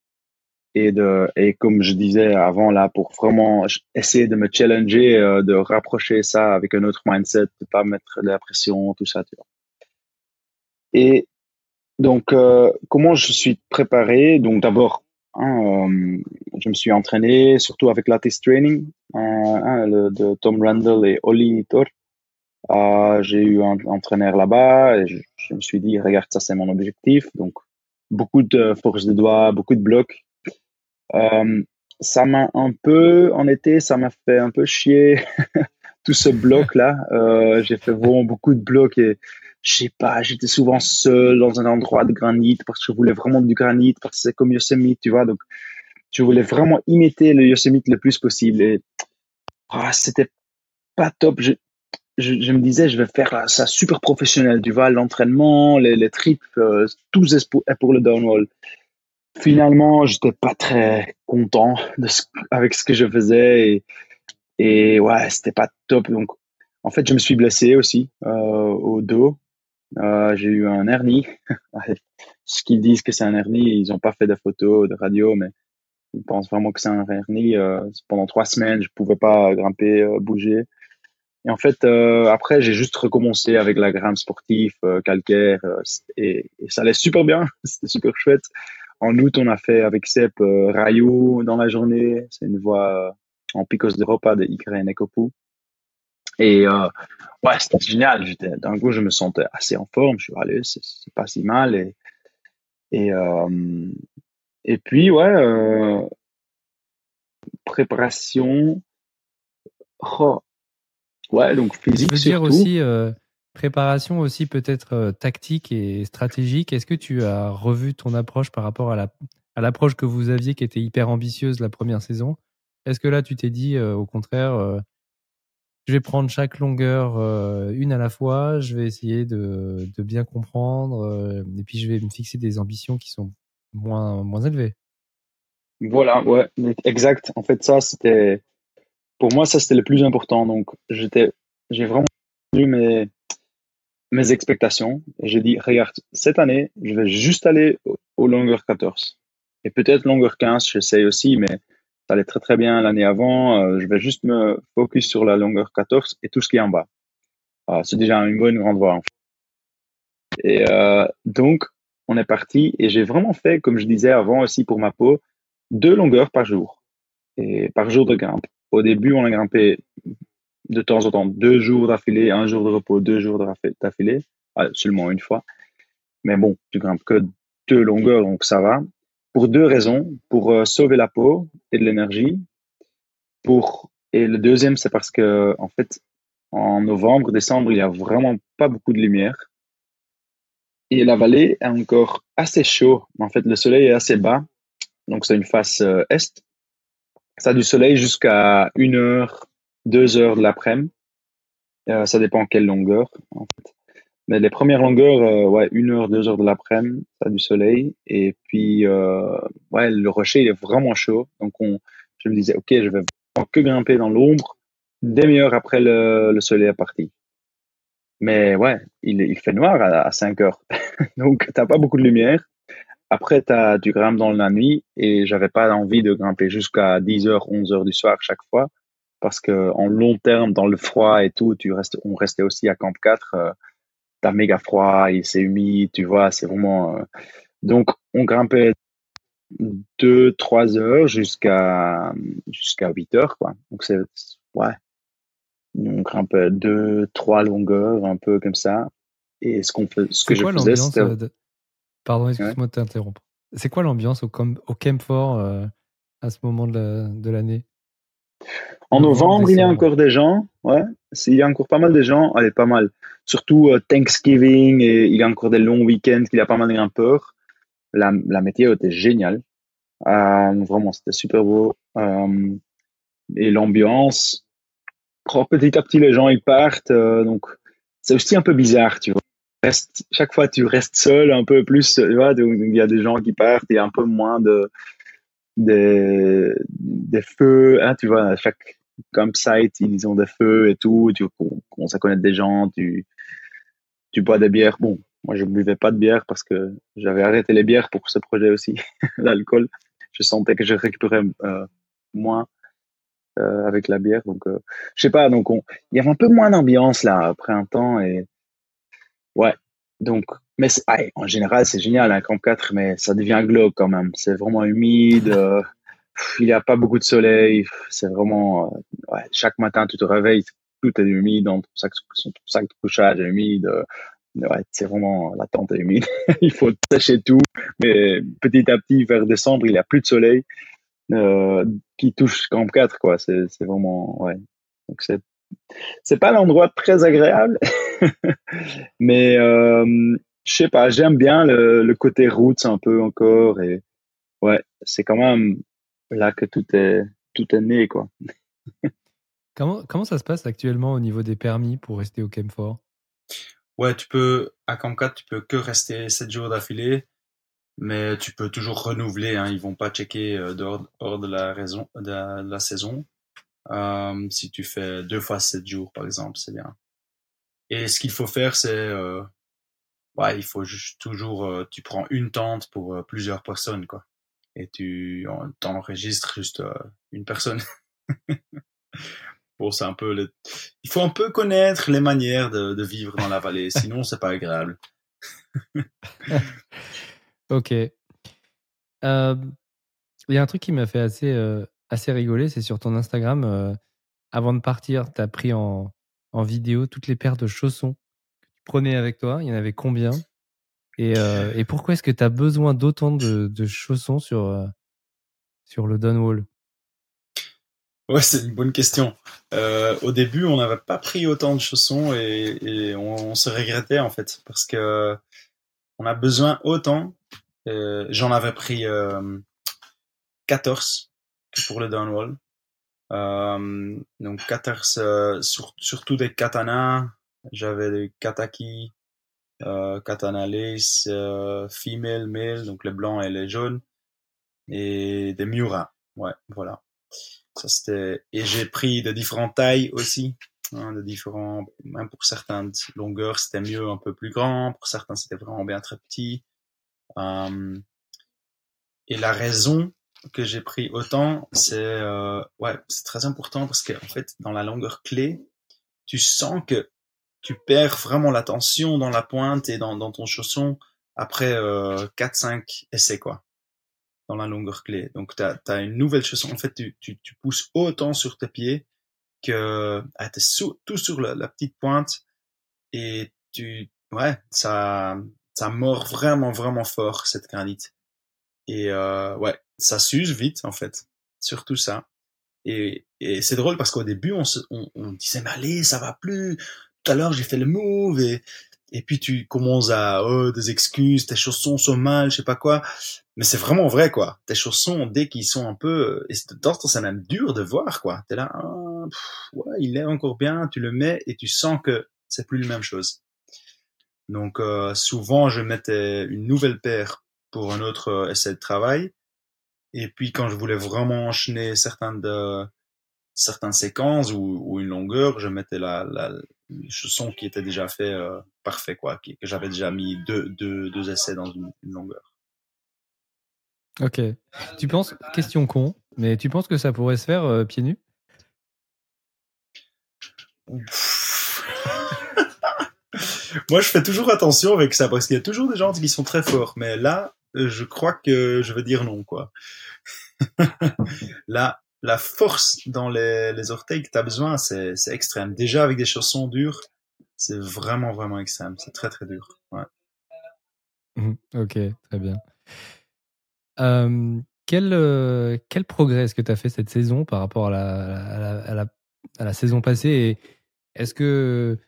Et de et comme je disais avant là, pour vraiment essayer de me challenger, euh, de rapprocher ça avec un autre mindset, de pas mettre de la pression, tout ça. Et donc, comment je suis préparé? Donc d'abord, Euh, je me suis entraîné surtout avec lattice training euh, hein, de Tom Randall et Oli Thor. Euh, j'ai eu un entraîneur là-bas et je, me suis dit regarde ça c'est mon objectif. Donc beaucoup de force de doigts beaucoup de blocs. Ça m'a un peu en été ça m'a fait un peu chier (laughs) tout ce bloc là euh, j'ai fait vraiment beaucoup de blocs et je sais pas, j'étais souvent seul dans un endroit de granit parce que je voulais vraiment du granit, parce que c'est comme Yosemite, tu vois. Donc, je voulais vraiment imiter le Yosemite le plus possible. Et ah, c'était pas top. Je, je, me disais, je vais faire ça super professionnel, tu vois, l'entraînement, les, les trips, euh, tout est pour, pour le downwall. Finalement, j'étais pas très content de ce, avec ce que je faisais et, et ouais, c'était pas top. Donc, en fait, je me suis blessé aussi euh, au dos euh, j'ai eu un hernie. (laughs) Ce qu'ils disent que c'est un hernie, ils n'ont pas fait de photos, de radio, mais ils pensent vraiment que c'est un hernie. Euh, pendant trois semaines, je pouvais pas grimper, euh, bouger. Et en fait, euh, après, j'ai juste recommencé avec la grimpe sportive, calcaire, et, et, ça allait super bien. (laughs) C'était super chouette. En août, on a fait avec Sep Rayou dans la journée. C'est une voie en Picos d'Europa de Icre Nekopu. Et euh, ouais, c'était génial. D'un coup, je me sentais assez en forme. Je suis allé, c'est, pas si mal. Et, et, euh, et puis, ouais, euh, préparation. Oh, ouais, donc physique. Je veux dire aussi, préparation aussi peut-être tactique et stratégique. Est-ce que tu as revu ton approche par rapport à, la, à l'approche que vous aviez qui était hyper ambitieuse la première saison? Est-ce que là, tu t'es dit, au contraire, je vais prendre chaque longueur euh, une à la fois, je vais essayer de, bien comprendre, euh, et puis je vais me fixer des ambitions qui sont moins, moins élevées. Voilà, ouais, exact. En fait, ça, c'était, pour moi, ça, c'était le plus important. Donc, j'étais, j'ai vraiment vu mes, mes expectations. J'ai dit, regarde, cette année, je vais juste aller au, au longueur 14. Et peut-être longueur 15, j'essaye aussi, mais ça allait très très bien l'année avant. Euh, je vais juste me focus sur la longueur 14 et tout ce qui est en bas. Ah, c'est déjà une bonne grande voie. Et euh, donc, on est parti et j'ai vraiment fait, comme je disais avant aussi pour ma peau, deux longueurs par jour et par jour de grimpe. Au début, on a grimpé de temps en temps deux jours d'affilée, un jour de repos, deux jours d'affilée, ah, seulement une fois. Mais bon, tu grimpes que deux longueurs, donc ça va. Pour deux raisons. Pour euh, sauver la peau et de l'énergie. Pour et le deuxième, c'est parce que en fait, en novembre, décembre, il y a vraiment pas beaucoup de lumière. Et la vallée est encore assez chaud. En fait, le soleil est assez bas. Donc, c'est une face euh, est. Ça a du soleil jusqu'à une heure, deux heures de l'après-midi. Euh, ça dépend quelle longueur, en fait. Mais les premières longueurs, euh, ouais, une heure, deux heures de l'après-midi, ça du soleil. Et puis, euh, ouais, le rocher, il est vraiment chaud. Donc, on, je me disais, OK, je vais que grimper dans l'ombre demi-heure après le, le soleil est parti. Mais ouais, il, il fait noir à, à 5 heures. (laughs) Donc, t'as pas beaucoup de lumière. Après, as, tu grimpes dans la nuit et j'avais pas envie de grimper jusqu'à 10 heures, 11 heures du soir chaque fois. Parce que en long terme, dans le froid et tout, tu restes, on restait aussi à Camp 4 t'as méga froid, et c'est humide, tu vois, c'est vraiment. Euh, donc, on grimpait deux, trois heures jusqu'à jusqu'à 8 heures, quoi. Donc, c'est. Ouais. On grimpait deux, trois longueurs, un peu comme ça. Et ce qu'on fait, ce que je faisais, c'était. Euh, Pardon, excuse-moi de t'interrompre. C'est quoi l'ambiance au, au Camp Fort euh, à ce moment de l'année? En novembre, il y a encore des gens, ouais. Il y a encore pas mal de gens, allez, pas mal. Surtout euh, Thanksgiving et il y a encore des longs week-ends, il y a pas mal de grimpeurs. La, la météo était géniale. Euh, vraiment, c'était super beau. Euh, et l'ambiance, oh, petit à petit, les gens, ils partent. donc, c'est aussi un peu bizarre, tu vois. Reste, chaque fois, tu restes seul un peu plus, tu vois. Donc, il y a des gens qui partent, a un peu moins de, des, des feux, hein, tu vois, à chaque campsite, ils ont des feux et tout, tu commences à connaître des gens, tu, tu bois des bières. Bon, moi, je ne buvais pas de bière parce que j'avais arrêté les bières pour ce projet aussi, (laughs) l'alcool. Je sentais que je récupérais euh, moins euh, avec la bière. Donc, euh, je sais pas, donc il y avait un peu moins d'ambiance là après un temps et ouais. Donc, mais en général, c'est génial, un Camp 4, mais ça devient glauque quand même. C'est vraiment humide. (laughs) Euh, il n'y a pas beaucoup de soleil. C'est vraiment, euh, ouais, chaque matin, tu te réveilles, tout est humide, ton sac, ton sac de couchage est humide. Euh, ouais, c'est vraiment, la tente est humide. (laughs) il faut sécher tout. Mais petit à petit, vers décembre, il n'y a plus de soleil euh, qui touche Camp 4, quoi. C'est, c'est vraiment, ouais. Donc, c'est, c'est pas l'endroit très agréable. (laughs) mais, euh, je sais pas, j'aime bien le, le côté roots un peu encore et ouais, c'est quand même là que tout est tout est né quoi. (laughs) comment comment ça se passe actuellement au niveau des permis pour rester au Camp 4 Ouais, tu peux à Camp 4, tu peux que rester 7 jours d'affilée, mais tu peux toujours renouveler. Hein, ils vont pas checker euh, dehors, hors de la raison de la, saison. Euh, si tu fais deux fois 7 jours par exemple, c'est bien. Et ce qu'il faut faire, c'est euh, ouais, il faut juste toujours, euh, tu prends une tente pour euh, plusieurs personnes, quoi. Et tu t'enregistres juste euh, une personne. (laughs) bon, c'est un peu le... Il faut un peu connaître les manières de, de vivre dans la vallée, (laughs) sinon c'est pas agréable. (laughs) ok. Il y a un truc qui m'a fait assez, assez rigoler, c'est sur ton Instagram. avant de partir, tu as pris en, en vidéo toutes les paires de chaussons prenais avec toi Il y en avait combien? Et, euh, (laughs) et, pourquoi est-ce que tu as besoin d'autant de, de, chaussons sur, euh, sur le Dunwall? Ouais, c'est une bonne question. Euh, au début, on n'avait pas pris autant de chaussons et, et on, se regrettait en fait parce que on a besoin autant. J'en avais pris 14 pour le Dunwall. donc 14, sur, surtout des katanas, j'avais des kataki, euh, katana lace, euh, female, male, donc les blancs et les jaunes, et des miura. Ouais, voilà. Ça c'était. Et j'ai pris de différentes tailles aussi, hein, de différents. Même pour certaines longueurs, c'était mieux un peu plus grand. Pour certains, c'était vraiment bien très petit. Euh, et la raison que j'ai pris autant, c'est euh, ouais, c'est très important parce qu'en fait, dans la longueur clé, tu sens que tu perds vraiment la tension dans la pointe et dans, ton chausson après euh, 4-5 essais quoi. dans la longueur clé. Donc, tu as, une nouvelle chaussure. En fait, tu, tu, tu pousses autant sur tes pieds que ah, es tout sur la, la, petite pointe et tu, ouais, ça, ça mord vraiment, vraiment fort cette granite. Et euh, ouais, ça s'use vite en fait, surtout ça. Et, et c'est drôle parce qu'au début, on, se, on, on, disait, mais allez, ça va plus. Tout à l'heure, j'ai fait le move et, et puis tu commences à, oh, des excuses, tes chaussons sont mal, je sais pas quoi. Mais c'est vraiment vrai, quoi. Tes chaussons, dès qu'ils sont un peu, et c'est même dur de voir, quoi. T'es là, ah, ouais, il est encore bien, tu le mets et tu sens que c'est plus la même chose. Donc, euh, souvent, je mettais une nouvelle paire pour un autre euh, essai de travail. Et puis, quand je voulais vraiment enchaîner certaines de, certaines séquences ou, ou une longueur, je mettais la, la, le son qui était déjà fait euh, parfait, quoi, que j'avais déjà mis deux, deux, deux essais dans une, longueur. Ok. Tu penses, question con, mais tu penses que ça pourrait se faire euh, pieds nus? Moi, je fais toujours attention avec ça parce qu'il y a toujours des gens qui sont très forts, mais là, je crois que je vais dire non, quoi. (laughs) là, la force dans les, les orteils que tu as besoin, c'est, extrême. Déjà avec des chaussons durs, c'est vraiment, vraiment extrême. C'est très, très dur. Ouais. Mmh, ok, très bien. Euh, quel, euh, quel progrès est-ce que tu as fait cette saison par rapport à la, à la, à la, saison passée? Est-ce que.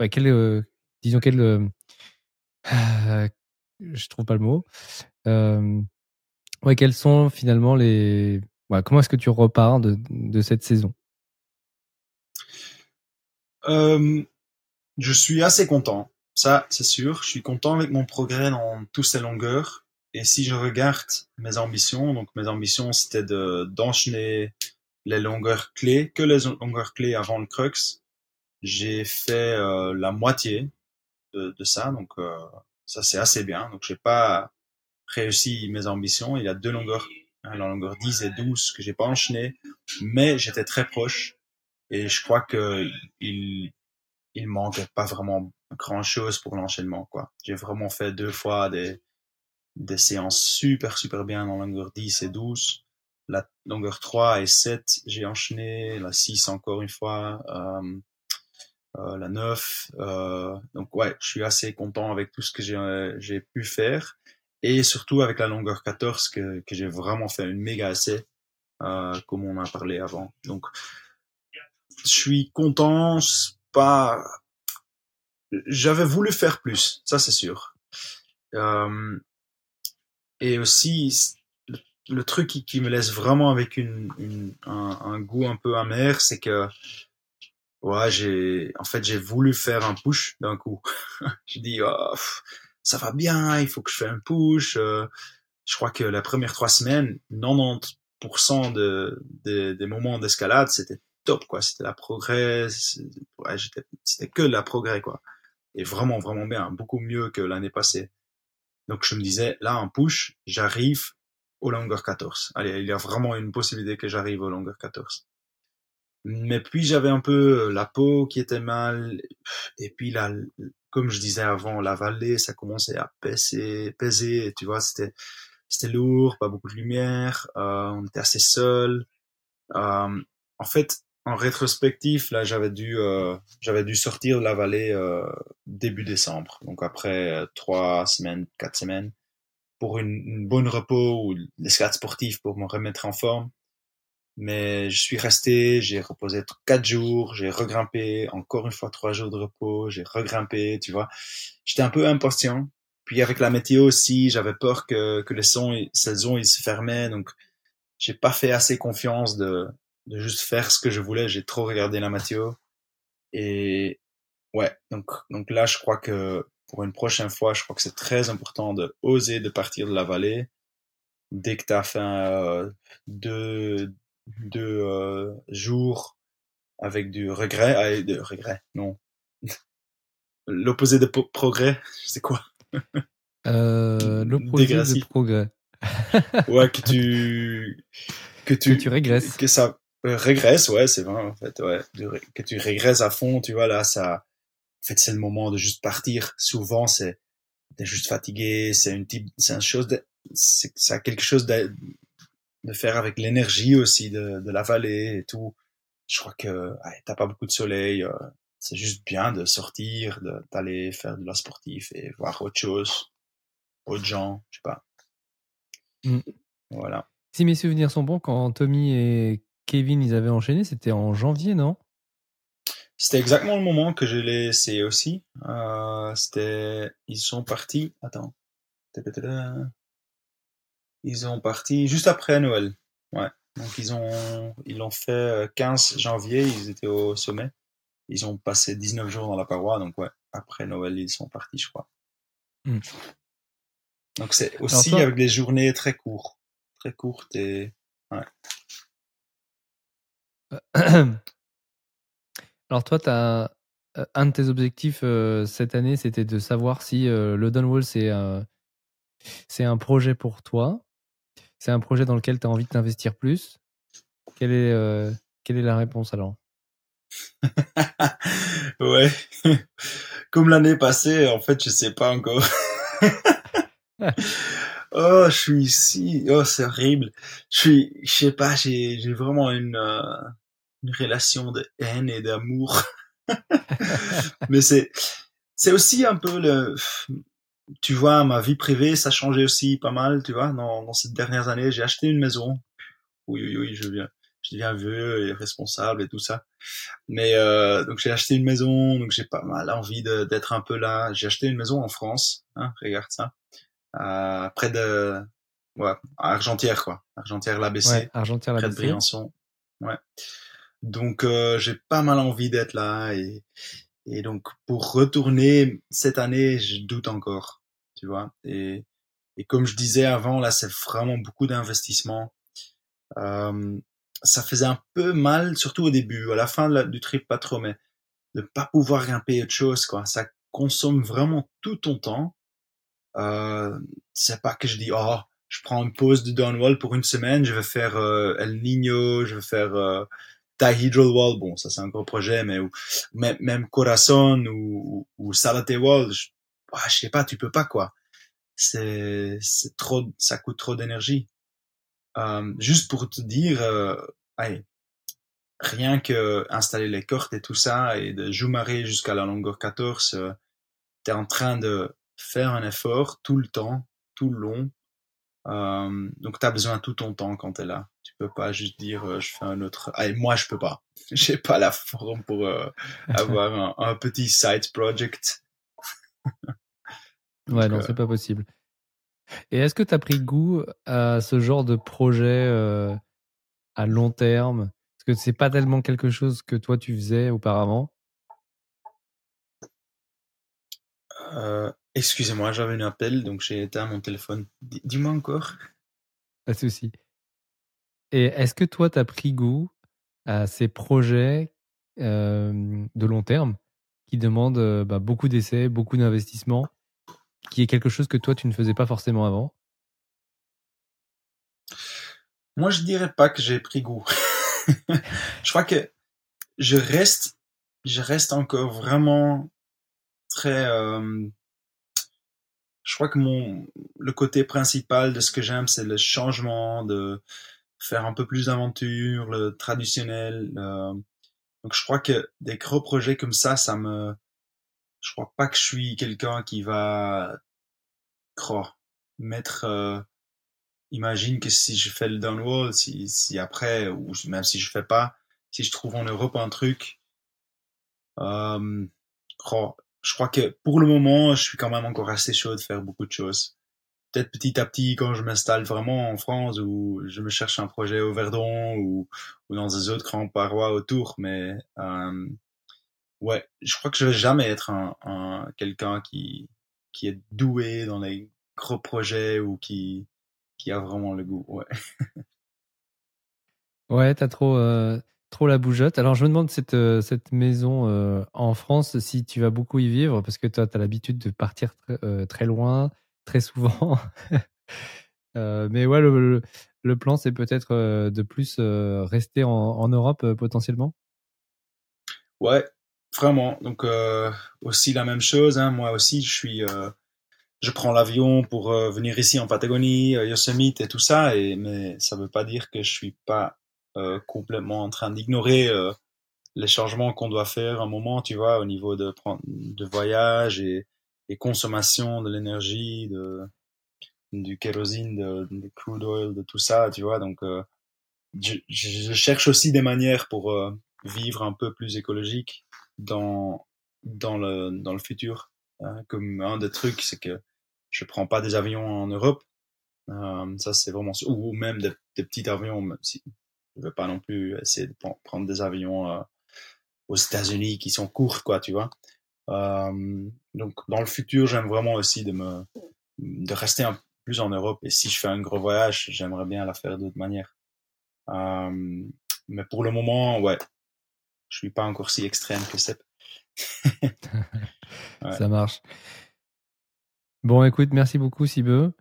Ouais, quel, euh, disons, quel. Euh, je trouve pas le mot. ouais, quels sont finalement les comment est-ce que tu repars de, de cette saison? Euh, Je suis assez content, ça c'est sûr. Je suis content avec mon progrès dans toutes ces longueurs. Et si je regarde mes ambitions, donc mes ambitions c'était de d'enchaîner les longueurs clés, que les longueurs clés avant le crux. J'ai fait euh, la moitié de, de ça, donc euh, ça c'est assez bien. Donc j'ai pas réussi mes ambitions. Il y a deux longueurs la longueur 10 et 12 que j'ai pas enchaîné, mais j'étais très proche et je crois que il il manquait pas vraiment grand chose pour l'enchaînement quoi. J'ai vraiment fait deux fois des des séances super super bien la longueur 10 et 12. La longueur 3 et 7, j'ai enchaîné, la 6 encore une fois, euh, la 9. Euh, donc ouais, je suis assez content avec tout ce que j'ai j'ai pu faire et surtout avec la longueur 14 que, que j'ai vraiment fait une méga essai euh, comme on a parlé avant. Donc je suis content, pas j'avais voulu faire plus, ça c'est sûr. Euh, et aussi le, truc qui, qui, me laisse vraiment avec une, une un, un, goût un peu amer, c'est que ouais, j'ai en fait j'ai voulu faire un push d'un coup. (laughs) je dis oh, ça va bien, il faut que je fasse un push. Euh, je crois que la première trois semaines, 90% de, de, des moments d'escalade, c'était top, quoi. C'était la progrès, ouais, c'était que la progrès, quoi. Et vraiment, vraiment bien, beaucoup mieux que l'année passée. Donc je me disais, là, en push, j'arrive au longueur 14. Allez, il y a vraiment une possibilité que j'arrive au longueur 14. Mais puis j'avais un peu la peau qui était mal, et puis la, comme je disais avant, la vallée, ça commençait à peser, peser, tu vois, c'était, c'était lourd, pas beaucoup de lumière, euh, on était assez seul. Euh, en fait, en rétrospectif, là, j'avais dû, euh, j'avais dû sortir de la vallée euh, début décembre, donc après euh, trois semaines, quatre semaines, pour une, une bonne repos ou l'escalade sportive pour me remettre en forme. Mais je suis resté, j'ai reposé quatre jours, j'ai regrimpé, encore une fois trois jours de repos, j'ai regrimpé, tu vois. J'étais un peu impatient. Puis avec la météo aussi, j'avais peur que, que les sons, saison, ils se fermaient, donc j'ai pas fait assez confiance de, de juste faire ce que je voulais. J'ai trop regardé la météo. Et ouais, donc, donc là, je crois que pour une prochaine fois, je crois que c'est très important de oser de partir de la vallée dès que tu as fait euh, deux, deux euh, jours avec du regret, ah, de regret, non. (laughs) L'opposé de progrès, c'est quoi euh, L'opposé de progrès. ouais, que tu (laughs) que tu, que tu régresses. Que ça euh, régresse, ouais, c'est vrai en fait, ouais, que tu régresses à fond, tu vois là, ça. En fait, c'est le moment de juste partir. Souvent, c'est t'es juste fatigué, c'est une type, c'est une chose de ça a quelque chose de, de faire avec l'énergie aussi de, de la vallée et tout. Je crois que t'as pas beaucoup de soleil, euh, c'est juste bien de sortir, d'aller faire de la sportif et voir autre chose, autres gens, je sais pas. Mm. Voilà. Si mes souvenirs sont bons, quand Tommy et Kevin ils avaient enchaîné, c'était en janvier, non? C'était exactement le moment que je l'ai essayé aussi. Euh, c'était, ils sont partis. Attends. Ils ont parti juste après Noël. Ouais. Donc ils ont ils l'ont fait 15 euh, janvier, ils étaient au sommet. Ils ont passé 19 jours dans la paroi, donc ouais, après Noël, ils sont partis, je crois. Hmm. Donc c'est aussi avec des journées très courtes. Très courtes et ouais. (coughs) Alors toi, as, euh, un de tes objectifs euh, cette année, c'était de savoir si le Dunwall, c'est c'est un projet pour toi c'est un projet dans lequel tu as envie de t'investir plus? Quelle est, euh, quelle est la réponse alors? (laughs) Ouais. (laughs) Comme l'année passée, en fait, je sais pas encore. (laughs) oh, je suis ici. Oh, c'est horrible. Je suis, je sais pas, j'ai, j'ai vraiment une, euh, une relation de haine et d'amour. Mais c'est, c'est aussi un peu le, tu vois, ma vie privée, ça changeait aussi pas mal, tu vois, dans, dans ces dernières années. J'ai acheté une maison. Oui, oui, oui, je viens, je deviens vieux et responsable et tout ça. Mais euh, donc j'ai acheté une maison, donc j'ai pas mal envie d'être un peu là. J'ai acheté une maison en France, hein, regarde ça, euh, près de, ouais, à Argentière quoi, Argentière l'ABC, ouais, Argentière près de Briançon. Ouais. Donc euh, j'ai pas mal envie d'être là et et donc pour retourner cette année, je doute encore tu vois. Et, et comme je disais avant, là, c'est vraiment beaucoup d'investissement. Euh, ça faisait un peu mal, surtout au début, à la fin du trip, pas trop, mais de pas pouvoir grimper autre chose, quoi. Ça consomme vraiment tout ton temps. Euh, c'est pas que je dis, oh, je prends une pause de downwall pour une semaine, je vais faire euh, El Niño, je vais faire euh, Dihedral Wall, bon, ça c'est un gros projet, mais ou, même, même Corazon ou, ou Salate Wall, ah, je sais pas, tu peux pas quoi. C'est trop, ça coûte trop d'énergie. Euh, juste pour te dire, euh, allez, rien que installer les cordes et tout ça et de jouer jusqu'à la longueur 14, euh, tu es en train de faire un effort tout le temps, tout le long. Euh, donc tu as besoin tout ton temps quand tu es là. Tu peux pas juste dire euh, je fais un autre. Allez, moi je peux pas. (laughs) J'ai pas la forme pour euh, (laughs) avoir un, un, petit side project. (laughs) Ouais, non, c'est pas possible. Et est-ce que tu as pris goût à ce genre de projet à long terme? Parce que c'est pas tellement quelque chose que toi tu faisais auparavant? Euh, excusez-moi, j'avais un appel, donc j'ai éteint mon téléphone. Dis-moi encore. Pas de souci. Et est-ce que toi, tu as pris goût à ces projets de long terme qui demandent bah, beaucoup d'essais, beaucoup d'investissements? Qui est quelque chose que toi, tu ne faisais pas forcément avant? Moi, je dirais pas que j'ai pris goût. (laughs) je crois que je reste, je reste encore vraiment très. Euh, je crois que mon le côté principal de ce que j'aime, c'est le changement, de faire un peu plus d'aventure, le traditionnel. donc, je crois que des gros projets comme ça, ça me je crois pas que je suis quelqu'un qui va croire mettre euh, imagine que si je fais le downwall si, si après ou même si je fais pas si je trouve en Europe un truc euh, je crois que pour le moment je suis quand même encore assez chaud de faire beaucoup de choses. Peut-être petit à petit quand je m'installe vraiment en France ou je me cherche un projet au Verdon ou, ou dans des autres grands parois autour mais euh, ouais, je crois que je vais jamais être un, un quelqu'un qui qui est doué dans les gros projets ou qui qui a vraiment le goût. Ouais. (laughs) ouais, t'as trop euh, trop la bougeotte. Alors je me demande cette euh, cette maison euh, en France si tu vas beaucoup y vivre parce que toi tu as l'habitude de partir très, très loin, très souvent. (laughs) mais ouais, le, le, plan c'est peut-être de plus rester en, en Europe potentiellement? Ouais, Vraiment. Donc euh, aussi la même chose. Hein. Moi aussi, je suis, euh, je prends l'avion pour euh, venir ici en Patagonie, euh, Yosemite et tout ça, et, mais ça veut pas dire que je suis pas euh, complètement en train d'ignorer les changements qu'on doit faire un moment, tu vois, au niveau de, de voyage et, et consommation de l'énergie, de, du kérosine, de, de, crude oil, de tout ça, tu vois. Donc, je, je, cherche aussi des manières pour vivre un peu plus écologique dans dans le dans le futur. Hein, comme un des trucs, c'est que je prends pas des avions en Europe. Euh, ça, c'est vraiment ou même des, petits avions. Même si je veux pas non plus essayer de prendre des avions euh, aux États-Unis qui sont courts, quoi, tu vois. Euh, donc, dans le futur, j'aime vraiment aussi de me de rester un plus en Europe. Et si je fais un gros voyage, j'aimerais bien la faire d'autre manière. Euh, mais pour le moment, ouais, je suis pas encore si extrême que Seb. (laughs) ouais. Ça marche. Bon, écoute, merci beaucoup, Sibeux.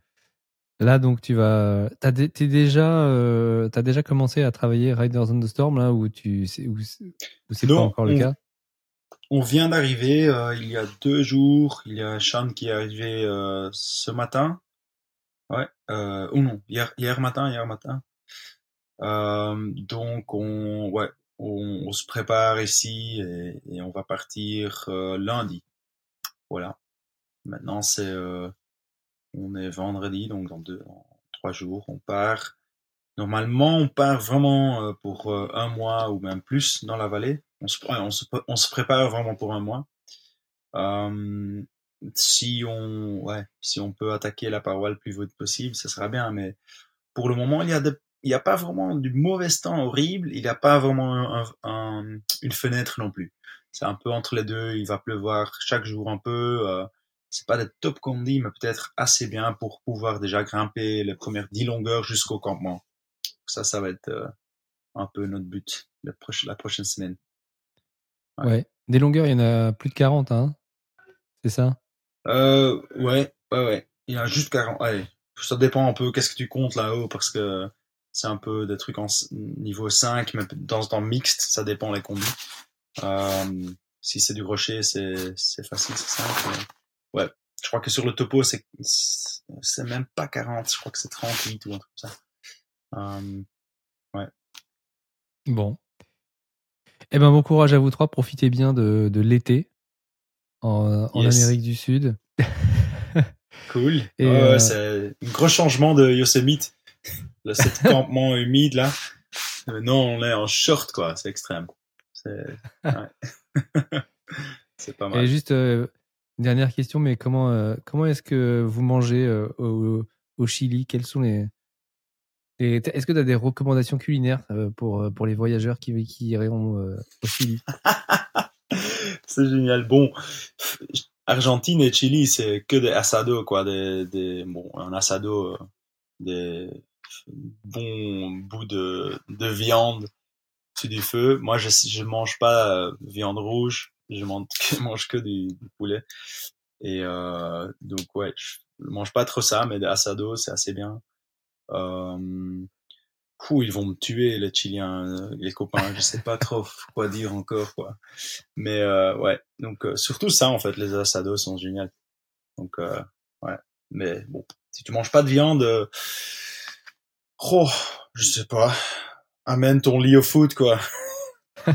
Là, donc, tu vas. T'as déjà, euh, as déjà commencé à travailler Riders on the Storm, là, où tu où, c'est pas encore le cas? On vient d'arriver euh, il y a deux jours. Il y a Sean qui est arrivé euh, ce matin. Ouais, ou non, hier, hier matin, hier matin. Euh, donc, on, ouais, on, se prépare ici et, on va partir euh, lundi. Voilà. Maintenant, c'est, euh, on est vendredi, donc dans deux, trois jours, on part. Normalement, on part vraiment euh, pour un mois ou même plus dans la vallée. On se, on se, on se prépare vraiment pour un mois. Euh, si on, ouais, si on peut attaquer la paroi le plus vite possible, ça sera bien. Mais pour le moment, il y a il n'y a pas vraiment du mauvais temps horrible. Il n'y a pas vraiment un, un, une fenêtre non plus. C'est un peu entre les deux. Il va pleuvoir chaque jour un peu. Euh, c'est pas des top conditions, mais peut-être assez bien pour pouvoir déjà grimper les premières 10 longueurs jusqu'au campement. Ça, ça va être euh, un peu notre but la, prochaine, la prochaine semaine. Ouais. ouais. Des longueurs, il y en a plus de 40, hein C'est ça? Euh, Ouais, ouais, ouais. Il y en a juste 40. Allez, ça dépend un peu qu'est-ce que tu comptes là-haut, parce que c'est un peu des trucs en niveau 5, mais dans temps mixte, ça dépend les combis. Euh, si c'est du rocher, c'est facile, c'est simple. Ouais, je crois que sur le topo, c'est c'est même pas 40, je crois que c'est 38 ou un truc comme ça. Um, ouais. Bon. Eh ben, bon courage à vous trois. Profitez bien de, de l'été en, en Amérique du Sud. (laughs) cool. Et euh... C'est un gros changement de Yosemite. Le cet (laughs) campement humide là. Non, on est en short quoi. C'est extrême. C'est ouais. (laughs) pas mal. Et juste, euh, Dernière question, mais comment, euh, comment est-ce que vous mangez euh, au, au, Chili? Quels sont les, Est-ce que tu as des recommandations culinaires pour, pour les voyageurs qui, qui iront au Chili? (laughs) C'est génial. Bon, Argentine et Chili, c'est que des asados, quoi. Des, des, bon, un asado, des bons bouts de, de viande sur du feu. Moi, je je mange pas viande rouge je mange, (laughs) mange que du, poulet. Et euh, donc ouais, je mange pas trop ça, mais des asados, c'est assez bien. Euh, ils vont me tuer les Chiliens, les copains. Je sais pas trop quoi dire encore quoi. Mais euh, ouais, donc euh, surtout ça en fait, les asados sont géniaux. Donc euh, ouais, mais bon, si tu manges pas de viande, euh, oh, je sais pas, amène ton lit au foot quoi. Ouais.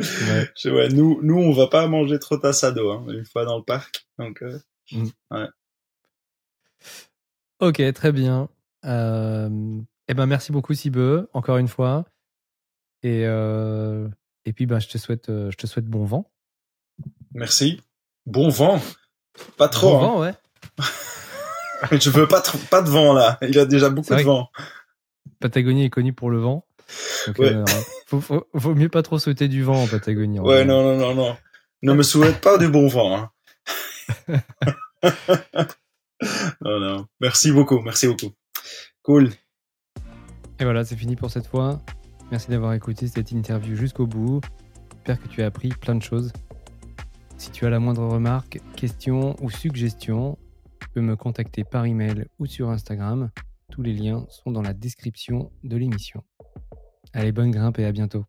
(laughs) ouais. nous, nous, on va pas manger trop tassado hein, une fois dans le parc. Donc, euh, mm. ouais. Ok, très bien. Euh, eh ben, merci beaucoup, Sibeux, encore une fois. Et, euh, et puis, ben, je, te souhaite, je te souhaite bon vent. Merci. Bon vent. Pas trop. Bon hein. vent, ouais. (laughs) je veux pas, trop, pas de vent, là. Il a déjà beaucoup de vent. Patagonie est connue pour le vent. Donc, ouais. faut, vaut mieux pas trop souhaiter du vent en Patagonie. ouais, non, non, non, non. Ne me souhaite pas du bon vent. Hein. (laughs) non, non. Merci beaucoup, merci beaucoup. Cool. Et voilà, c'est fini pour cette fois. Merci d'avoir écouté cette interview jusqu'au bout. J'espère que tu as appris plein de choses. Si tu as la moindre remarque, question ou suggestion, me contacter par email ou sur Instagram. Tous les liens sont dans la description de l'émission. Allez, bonne grimpe et à bientôt.